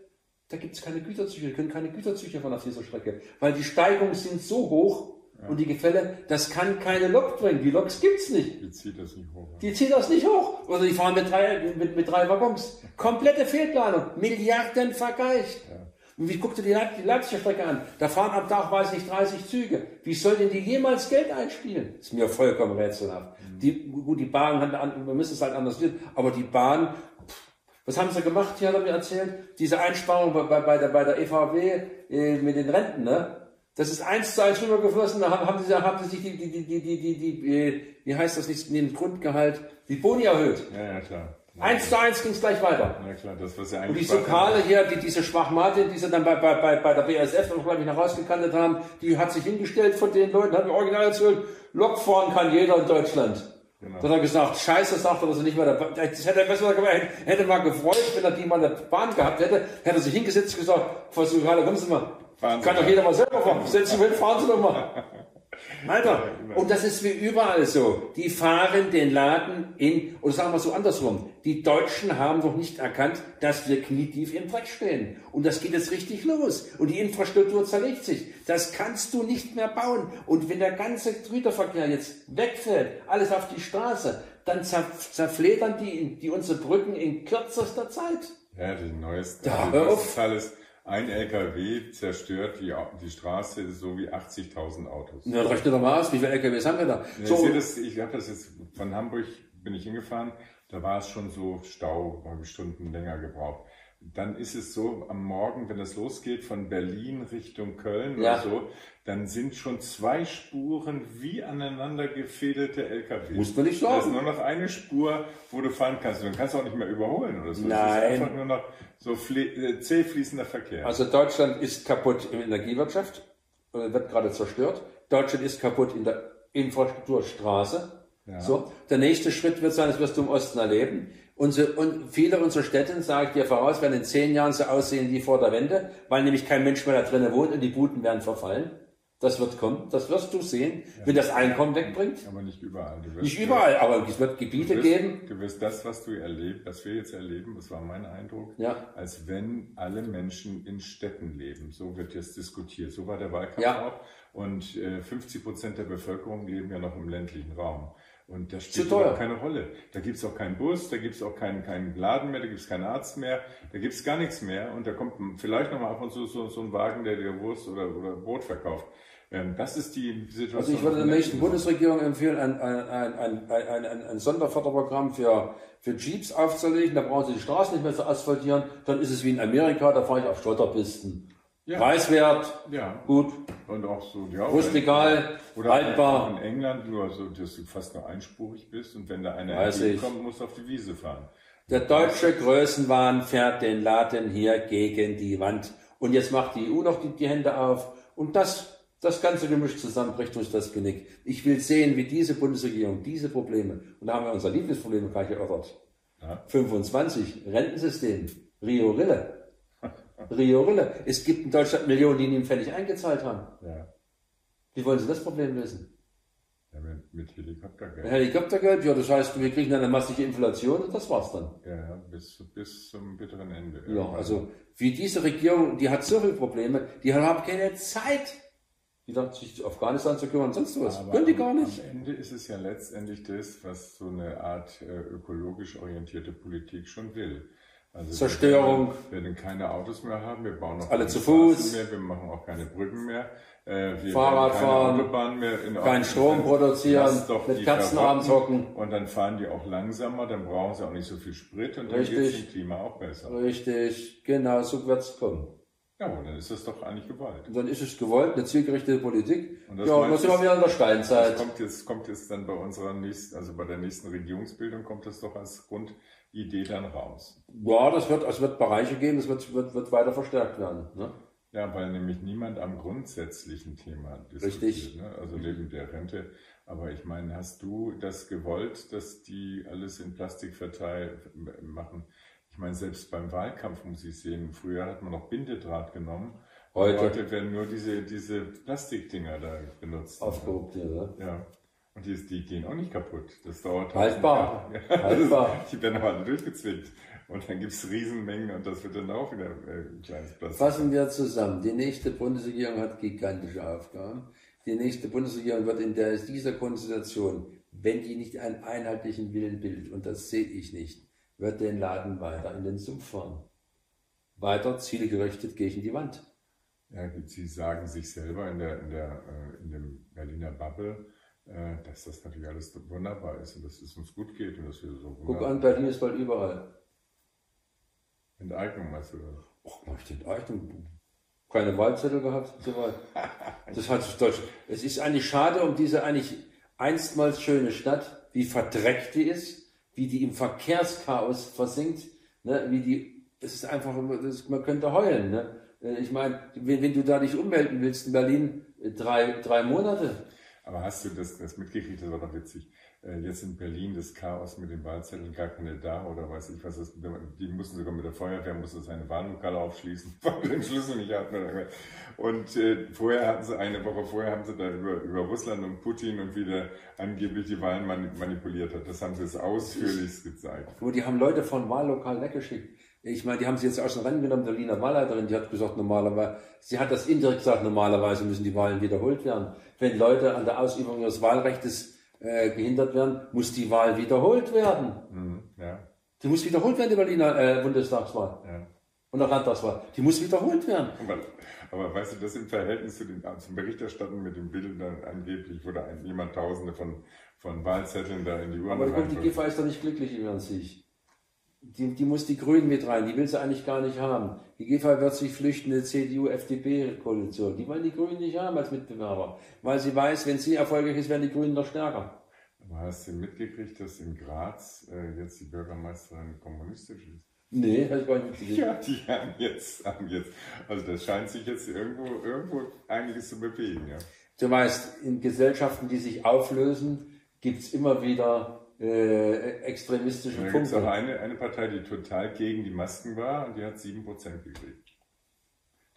[SPEAKER 1] Da gibt es keine Güterzüge, können keine Güterzüge fahren auf dieser Strecke. Weil die Steigungen sind so hoch ja. und die Gefälle, das kann keine Lok bringen. Die Loks gibt's nicht.
[SPEAKER 2] Die zieht das nicht hoch.
[SPEAKER 1] Die zieht das nicht hoch. Oder die fahren mit drei, mit, mit drei Waggons. Komplette Fehlplanung. Milliarden vergeicht. Ja. Und wie guckst du die, die Leipziger Strecke an? Da fahren am Tag, weiß ich, 30 Züge. Wie soll denn die jemals Geld einspielen? Ist mir vollkommen rätselhaft. Mhm. Die, gut, die Bahn hat, wir müssen es halt anders sehen, aber die Bahn, was haben sie gemacht? Hier hat er mir erzählt, diese Einsparung bei, bei, der, bei der EVW äh, mit den Renten, ne? Das ist eins zu eins rübergeflossen, da haben, haben, sie, haben sie sich die, die, die, die, die, die, die, äh, wie heißt das nicht, den Grundgehalt, die Boni erhöht.
[SPEAKER 2] Ja, ja, klar.
[SPEAKER 1] Eins zu eins ging es gleich weiter.
[SPEAKER 2] Ja klar, das was ja
[SPEAKER 1] eigentlich. Und die Sokale hier, die, diese Schwachmate, die sie dann bei, bei, bei, bei der BSF noch, glaube ich, noch rausgekantet haben, die hat sich hingestellt von den Leuten, hat mir original erzählt, Lok fahren kann jeder in Deutschland. Genau. Dann hat er gesagt, scheiße, sagt er, dass er nicht mehr da, das hätte er besser gemacht, hätte mal gefreut, wenn er die mal in der Bahn gehabt hätte, hätte er sich hingesetzt und gesagt, Frau Sokale, kommen Sie mal, Wahnsinn. kann doch jeder mal selber fahren, setzen Sie hin, fahren Sie doch mal. Alter, und das ist wie überall so. Die fahren den Laden in, oder sagen wir so andersrum, die Deutschen haben doch nicht erkannt, dass wir knietief im Dreck stehen. Und das geht jetzt richtig los. Und die Infrastruktur zerlegt sich. Das kannst du nicht mehr bauen. Und wenn der ganze Güterverkehr jetzt wegfällt, alles auf die Straße, dann zerfledern die, die unsere Brücken in kürzester Zeit.
[SPEAKER 2] Ja, die neueste.
[SPEAKER 1] Da, hör auf.
[SPEAKER 2] Alles ein LKW zerstört die, die Straße so wie 80.000 Autos.
[SPEAKER 1] Ja, rechne doch mal aus, wie viele LKWs haben wir da?
[SPEAKER 2] Ja, so. Ich, das, ich habe das jetzt von Hamburg bin ich hingefahren, da war es schon so Stau, habe ich Stunden länger gebraucht dann ist es so, am Morgen, wenn es losgeht von Berlin Richtung Köln ja. oder so, dann sind schon zwei Spuren wie aneinander gefädelte LKW.
[SPEAKER 1] Muss man nicht sagen.
[SPEAKER 2] Da ist nur noch eine Spur, wo du fahren kannst. Dann kannst du auch nicht mehr überholen oder so.
[SPEAKER 1] Nein. Das
[SPEAKER 2] ist einfach nur noch so äh, zäh fließender Verkehr.
[SPEAKER 1] Also Deutschland ist kaputt in der Energiewirtschaft, wird gerade zerstört. Deutschland ist kaputt in der Infrastrukturstraße. Ja. So, der nächste Schritt wird sein, das wirst du im Osten erleben. Unsere, und viele unserer Städte, sage ich dir voraus, werden in zehn Jahren so aussehen wie vor der Wende, weil nämlich kein Mensch mehr da drinnen wohnt und die Buden werden verfallen. Das wird kommen, das wirst du sehen, ja, wenn das Einkommen wegbringt.
[SPEAKER 2] Aber nicht überall.
[SPEAKER 1] nicht überall, aber es wird Gebiete wirst, geben.
[SPEAKER 2] Du wirst das, was du erlebst, was wir jetzt erleben, das war mein Eindruck,
[SPEAKER 1] ja.
[SPEAKER 2] als wenn alle Menschen in Städten leben. So wird jetzt diskutiert. So war der Wahlkampf
[SPEAKER 1] ja.
[SPEAKER 2] auch. Und äh, 50 Prozent der Bevölkerung leben ja noch im ländlichen Raum. Und das spielt
[SPEAKER 1] überhaupt
[SPEAKER 2] keine Rolle. Da gibt's auch keinen Bus, da gibt's auch keinen, keinen Laden mehr, da gibt's keinen Arzt mehr, da gibt's gar nichts mehr. Und da kommt vielleicht nochmal ab und zu so, so ein Wagen, der dir Wurst oder, oder Brot verkauft. Ähm, das ist die Situation.
[SPEAKER 1] Also ich würde der nächsten Bundesregierung empfehlen, ein, ein, ein, ein, ein, ein, Sonderförderprogramm für, für Jeeps aufzulegen. Da brauchen sie die Straßen nicht mehr zu asphaltieren. Dann ist es wie in Amerika, da fahre ich auf Schotterpisten. Ja. Preiswert,
[SPEAKER 2] ja.
[SPEAKER 1] gut.
[SPEAKER 2] Und auch so, ja.
[SPEAKER 1] Rustigal,
[SPEAKER 2] oder haltbar. in England nur so, dass du fast nur einspurig bist und wenn da einer kommt, musst du auf die Wiese fahren.
[SPEAKER 1] Der deutsche Größenwahn fährt den Laden hier gegen die Wand. Und jetzt macht die EU noch die, die Hände auf. Und das Das ganze Gemisch zusammen bricht uns das Genick. Ich will sehen, wie diese Bundesregierung diese Probleme, und da haben wir unser Lieblingsproblem gleich erörtert. Ja. 25, Rentensystem, Rio Rille. Rio Rille. Es gibt in Deutschland Millionen, die ihm fällig eingezahlt haben. Ja. Wie wollen Sie das Problem lösen?
[SPEAKER 2] Ja, mit, mit Helikoptergeld.
[SPEAKER 1] Helikoptergeld, ja, das heißt, wir kriegen eine massige Inflation und das war's dann.
[SPEAKER 2] Ja, bis, bis zum bitteren Ende.
[SPEAKER 1] Ja, also wie diese Regierung, die hat so viele Probleme, die haben keine Zeit, wieder sich Afghanistan zu kümmern, sonst was. Aber Können die gar nicht.
[SPEAKER 2] Am Ende ist es ja letztendlich das, was so eine Art äh, ökologisch orientierte Politik schon will.
[SPEAKER 1] Also Zerstörung.
[SPEAKER 2] Wir werden keine Autos mehr haben, wir bauen noch
[SPEAKER 1] alle zu Fuß
[SPEAKER 2] mehr, wir machen auch keine Brücken mehr. Äh,
[SPEAKER 1] Fahrradfahren, kein Strom produzieren, mit Katzen abends hocken.
[SPEAKER 2] Und dann fahren die auch langsamer, dann brauchen sie auch nicht so viel Sprit und dann geht es dem Klima auch besser.
[SPEAKER 1] Richtig, genau, so wird es kommen.
[SPEAKER 2] Ja, dann ist das doch eigentlich gewollt.
[SPEAKER 1] Und dann ist es gewollt, eine zielgerichtete Politik. Und das ja, und dann sind wir wieder in der Steinzeit.
[SPEAKER 2] Das kommt jetzt, kommt jetzt dann bei unserer nächsten, also bei der nächsten Regierungsbildung kommt das doch als Grundidee dann raus.
[SPEAKER 1] Ja, das wird, es wird Bereiche geben, das wird, wird, wird weiter verstärkt werden. Ne?
[SPEAKER 2] Ja, weil nämlich niemand am grundsätzlichen Thema
[SPEAKER 1] diskutiert. Richtig.
[SPEAKER 2] Ne? Also neben der Rente. Aber ich meine, hast du das gewollt, dass die alles in Plastik verteilen machen? Ich meine, selbst beim Wahlkampf muss ich sehen, früher hat man noch Bindedraht genommen. Heute, heute werden nur diese, diese Plastikdinger da benutzt.
[SPEAKER 1] Aufgehoben, ja.
[SPEAKER 2] Ja. Und die, die gehen auch nicht kaputt. Das dauert
[SPEAKER 1] Haltbar. Ja, Haltbar.
[SPEAKER 2] die werden aber alle durchgezwickt. Und dann gibt es Riesenmengen und das wird dann auch wieder äh, ein kleines Plastik.
[SPEAKER 1] Fassen wir zusammen. Die nächste Bundesregierung hat gigantische Aufgaben. Die nächste Bundesregierung wird in der, dieser Konstellation, wenn die nicht einen einheitlichen Willen bildet, und das sehe ich nicht, wird den Laden weiter in den Sumpf fahren. Weiter zielgerichtet in die Wand.
[SPEAKER 2] Ja, Sie sagen sich selber in der, in der, äh, in dem Berliner Bubble, äh, dass das natürlich alles wunderbar ist und dass es uns gut geht und dass wir so
[SPEAKER 1] Guck an, Berlin ist bald überall.
[SPEAKER 2] Enteignung meinst du
[SPEAKER 1] das? Ach, mach ich Enteignung? Keine Wahlzettel gehabt und so weiter. Das hat sich Deutsch. Es ist eigentlich schade um diese eigentlich einstmals schöne Stadt, wie verdreckt die ist, wie die im Verkehrschaos versinkt, ne, wie die, es ist einfach, das, man könnte heulen, ne. Äh, ich meine, wenn, wenn, du da dich ummelden willst in Berlin, äh, drei, drei Monate.
[SPEAKER 2] Aber hast du das, das mitgekriegt, das war doch witzig jetzt in Berlin das Chaos mit den Wahlzetteln, gar keine da oder weiß ich was. Das, die mussten sogar mit der Feuerwehr, mussten seine Wahllokale aufschließen, weil den Schlüssel nicht hatten. Und äh, vorher hatten sie, eine Woche vorher haben sie da über, über Russland und Putin und wie der angeblich die Wahlen manipuliert hat. Das haben sie jetzt ausführlich gezeigt.
[SPEAKER 1] Wo die haben Leute von Wahllokal weggeschickt. Ich meine, die haben sie jetzt aus dem Rennen genommen, der Berliner Wahlleiterin, die hat gesagt, normalerweise, sie hat das indirekt gesagt, normalerweise müssen die Wahlen wiederholt werden. Wenn Leute an der Ausübung ihres Wahlrechts äh, gehindert werden, muss die Wahl wiederholt werden.
[SPEAKER 2] Mhm, ja.
[SPEAKER 1] Die muss wiederholt werden, die Berliner äh, Bundestagswahl. Ja. Und der Landtagswahl. Die muss wiederholt werden.
[SPEAKER 2] Aber, aber weißt du, das im Verhältnis zu den, zum Berichterstatten mit den Bildern angeblich, wo da jemand Tausende von, von Wahlzetteln da in die Urne
[SPEAKER 1] Aber die GIFA ist doch nicht glücklich über sich. Die, die muss die Grünen mit rein, die will sie eigentlich gar nicht haben. Die GEFA wird sich flüchten, eine CDU-FDP-Koalition. Die wollen die Grünen nicht haben als Mitbewerber, weil sie weiß, wenn sie erfolgreich ist, werden die Grünen noch stärker.
[SPEAKER 2] Aber hast du mitgekriegt, dass in Graz äh, jetzt die Bürgermeisterin kommunistisch ist?
[SPEAKER 1] Nee, habe ich gar nicht
[SPEAKER 2] mitgekriegt. Ja, die haben jetzt, haben jetzt, also das scheint sich jetzt irgendwo, irgendwo einiges zu bewegen, ja.
[SPEAKER 1] Du weißt, in Gesellschaften, die sich auflösen, gibt es immer wieder äh, extremistische
[SPEAKER 2] Punkte. Da gibt es auch eine, eine Partei, die total gegen die Masken war und die hat 7% gekriegt.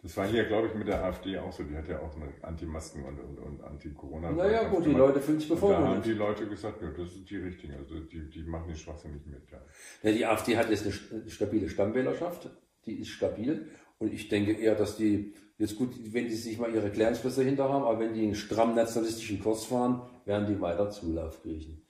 [SPEAKER 2] Das war hier, glaube ich, mit der AfD auch so. Die hat ja auch eine Anti-Masken und, und, und Anti-Corona.
[SPEAKER 1] Naja, gut, die Leute fühlen sich bevormundet.
[SPEAKER 2] Da haben die Leute gesagt, ja, das ist die richtigen. Also die, die machen die Schwachsinn nicht mit. Ja.
[SPEAKER 1] ja, die AfD hat jetzt eine stabile Stammwählerschaft. Die ist stabil. Und ich denke eher, dass die jetzt gut, wenn die sich mal ihre Klärungsflüsse hinter haben, aber wenn die einen stramm nationalistischen Kurs fahren, werden die weiter Zulauf kriegen.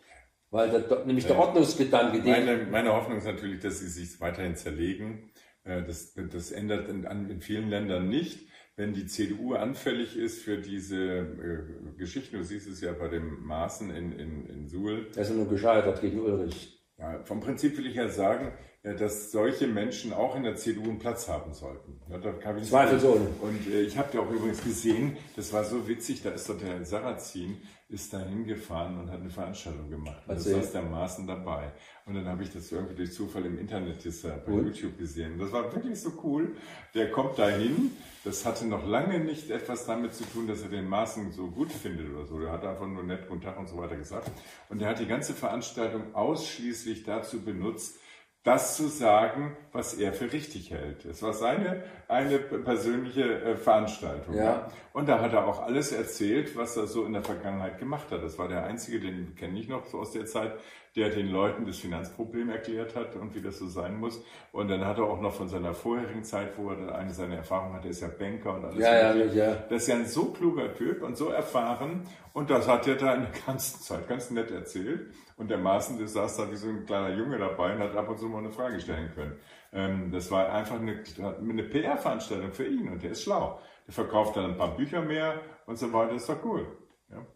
[SPEAKER 1] Weil der, nämlich der Ordnungsgedanke...
[SPEAKER 2] Meine, meine Hoffnung ist natürlich, dass sie sich weiterhin zerlegen. Äh, das, das ändert in, in vielen Ländern nicht. Wenn die CDU anfällig ist für diese äh, Geschichten, du siehst es ja bei dem Maßen in, in, in Suhl.
[SPEAKER 1] Er ist nur gescheitert gegen Ulrich.
[SPEAKER 2] Ja, vom Prinzip will ich ja sagen, äh, dass solche Menschen auch in der CDU einen Platz haben sollten. Ja,
[SPEAKER 1] Zweifelsohne.
[SPEAKER 2] Und äh, ich habe ja auch übrigens gesehen, das war so witzig, da ist doch der Sarrazin, ist da hingefahren und hat eine Veranstaltung gemacht. Und da saß der Maaßen dabei. Und dann habe ich das irgendwie durch Zufall im Internet bei und? YouTube gesehen. Und das war wirklich so cool. Der kommt da hin. Das hatte noch lange nicht etwas damit zu tun, dass er den Maaßen so gut findet oder so. Der hat einfach nur nett Guten Tag und so weiter gesagt. Und er hat die ganze Veranstaltung ausschließlich dazu benutzt, das zu sagen, was er für richtig hält. Es war seine eine persönliche äh, Veranstaltung. Ja. Und da hat er auch alles erzählt, was er so in der Vergangenheit gemacht hat. Das war der einzige, den kenne ich noch so aus der Zeit, der den Leuten das Finanzproblem erklärt hat und wie das so sein muss. Und dann hat er auch noch von seiner vorherigen Zeit, wo er eine seiner Erfahrungen hatte, ist ja Banker und alles.
[SPEAKER 1] Ja, ja, ja.
[SPEAKER 2] Das ist ja ein so kluger Typ und so erfahren. Und das hat er da in der ganzen Zeit ganz nett erzählt. Und der Maaßen, saß da wie so ein kleiner Junge dabei und hat ab und zu mal eine Frage stellen können. Ähm, das war einfach eine, eine PR-Veranstaltung für ihn und der ist schlau. Der verkauft dann ein paar Bücher mehr und so weiter. Das war cool. Ja.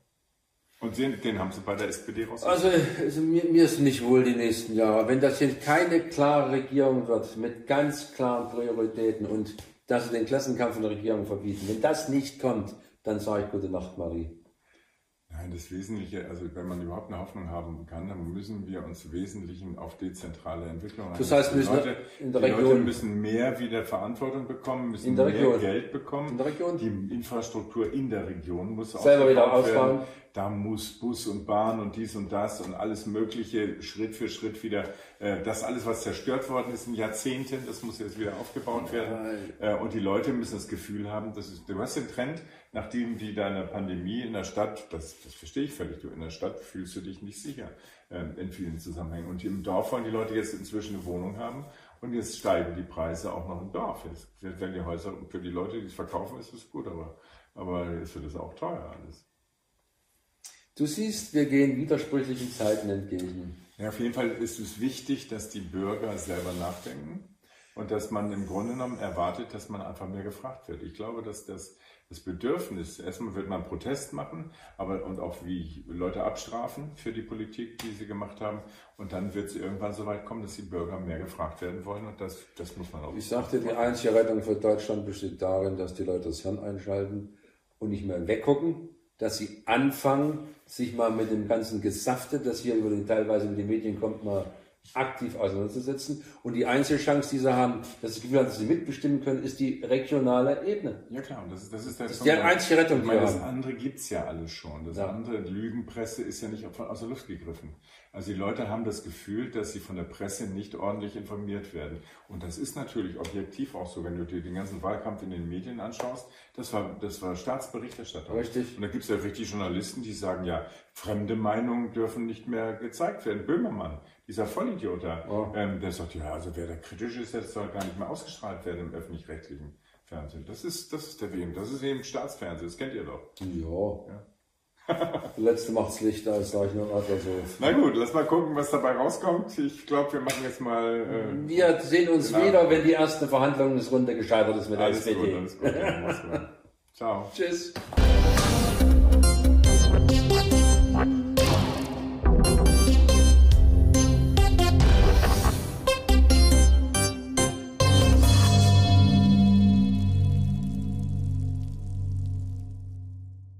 [SPEAKER 2] Und den, den haben sie bei der SPD raus.
[SPEAKER 1] Also, also mir, mir, ist nicht wohl die nächsten Jahre. Wenn das jetzt keine klare Regierung wird, mit ganz klaren Prioritäten und dass sie den Klassenkampf in der Regierung verbieten, wenn das nicht kommt, dann sage ich gute Nacht, Marie.
[SPEAKER 2] Nein, das Wesentliche, also wenn man überhaupt eine Hoffnung haben kann, dann müssen wir uns Wesentlichen auf dezentrale Entwicklung
[SPEAKER 1] Das heißt,
[SPEAKER 2] die
[SPEAKER 1] Leute,
[SPEAKER 2] in der die Region Leute müssen mehr wieder Verantwortung bekommen, müssen mehr
[SPEAKER 1] Region.
[SPEAKER 2] Geld bekommen.
[SPEAKER 1] In der Region.
[SPEAKER 2] Die Infrastruktur in der Region muss
[SPEAKER 1] selber wieder ausbauen.
[SPEAKER 2] Da muss Bus und Bahn und dies und das und alles Mögliche Schritt für Schritt wieder. Äh, das alles, was zerstört worden ist in Jahrzehnten, das muss jetzt wieder aufgebaut werden. Äh, und die Leute müssen das Gefühl haben, dass ist, du hast den Trend, nachdem die deine Pandemie in der Stadt, das, das verstehe ich völlig, du in der Stadt fühlst du dich nicht sicher äh, in vielen Zusammenhängen. Und im Dorf wollen die Leute jetzt inzwischen eine Wohnung haben und jetzt steigen die Preise auch noch im Dorf. Jetzt werden die Häuser für die Leute, die es verkaufen, ist es gut, aber, aber jetzt wird es auch teuer alles.
[SPEAKER 1] Du siehst, wir gehen widersprüchlichen Zeiten entgegen.
[SPEAKER 2] Ja, auf jeden Fall ist es wichtig, dass die Bürger selber nachdenken und dass man im Grunde genommen erwartet, dass man einfach mehr gefragt wird. Ich glaube, dass das das Bedürfnis, erstmal wird man Protest machen, aber und auch wie Leute abstrafen für die Politik, die sie gemacht haben. Und dann wird es irgendwann so weit kommen, dass die Bürger mehr gefragt werden wollen. Und das, das muss man auch.
[SPEAKER 1] Ich sagte, die einzige Rettung für Deutschland besteht darin, dass die Leute das Hirn einschalten und nicht mehr weggucken, dass sie anfangen, sich mal mit dem ganzen Gesafte, das hier über die, teilweise über die Medien kommt, mal aktiv auseinanderzusetzen. Und die einzige Chance, die sie haben, dass sie Gefühl haben, dass sie mitbestimmen können, ist die regionale Ebene.
[SPEAKER 2] Ja klar, und das ist, das ist,
[SPEAKER 1] der das ist die einzige Rettung,
[SPEAKER 2] die
[SPEAKER 1] meine,
[SPEAKER 2] Das andere gibt's ja alles schon. Das ja. andere, Lügenpresse, ist ja nicht aus der Luft gegriffen. Also die Leute haben das Gefühl, dass sie von der Presse nicht ordentlich informiert werden. Und das ist natürlich objektiv auch so, wenn du dir den ganzen Wahlkampf in den Medien anschaust. Das war, das war Staatsberichterstattung.
[SPEAKER 1] Richtig.
[SPEAKER 2] Und da gibt es ja richtig Journalisten, die sagen, ja, fremde Meinungen dürfen nicht mehr gezeigt werden. Böhmermann, dieser Vollidiot da, oh. ähm, der sagt, ja, also wer da kritisch ist, der soll gar nicht mehr ausgestrahlt werden im öffentlich-rechtlichen Fernsehen. Das ist, das ist der WM, das ist eben Staatsfernsehen, das kennt ihr doch.
[SPEAKER 1] ja. ja. Der letzte macht's Licht als ich noch also.
[SPEAKER 2] Na gut, lass mal gucken, was dabei rauskommt. Ich glaube, wir machen jetzt mal.
[SPEAKER 1] Äh, wir sehen uns genau. wieder, wenn die erste Verhandlungsrunde gescheitert ist mit
[SPEAKER 2] alles der SPD. Gut, alles gut. Ciao.
[SPEAKER 1] Tschüss.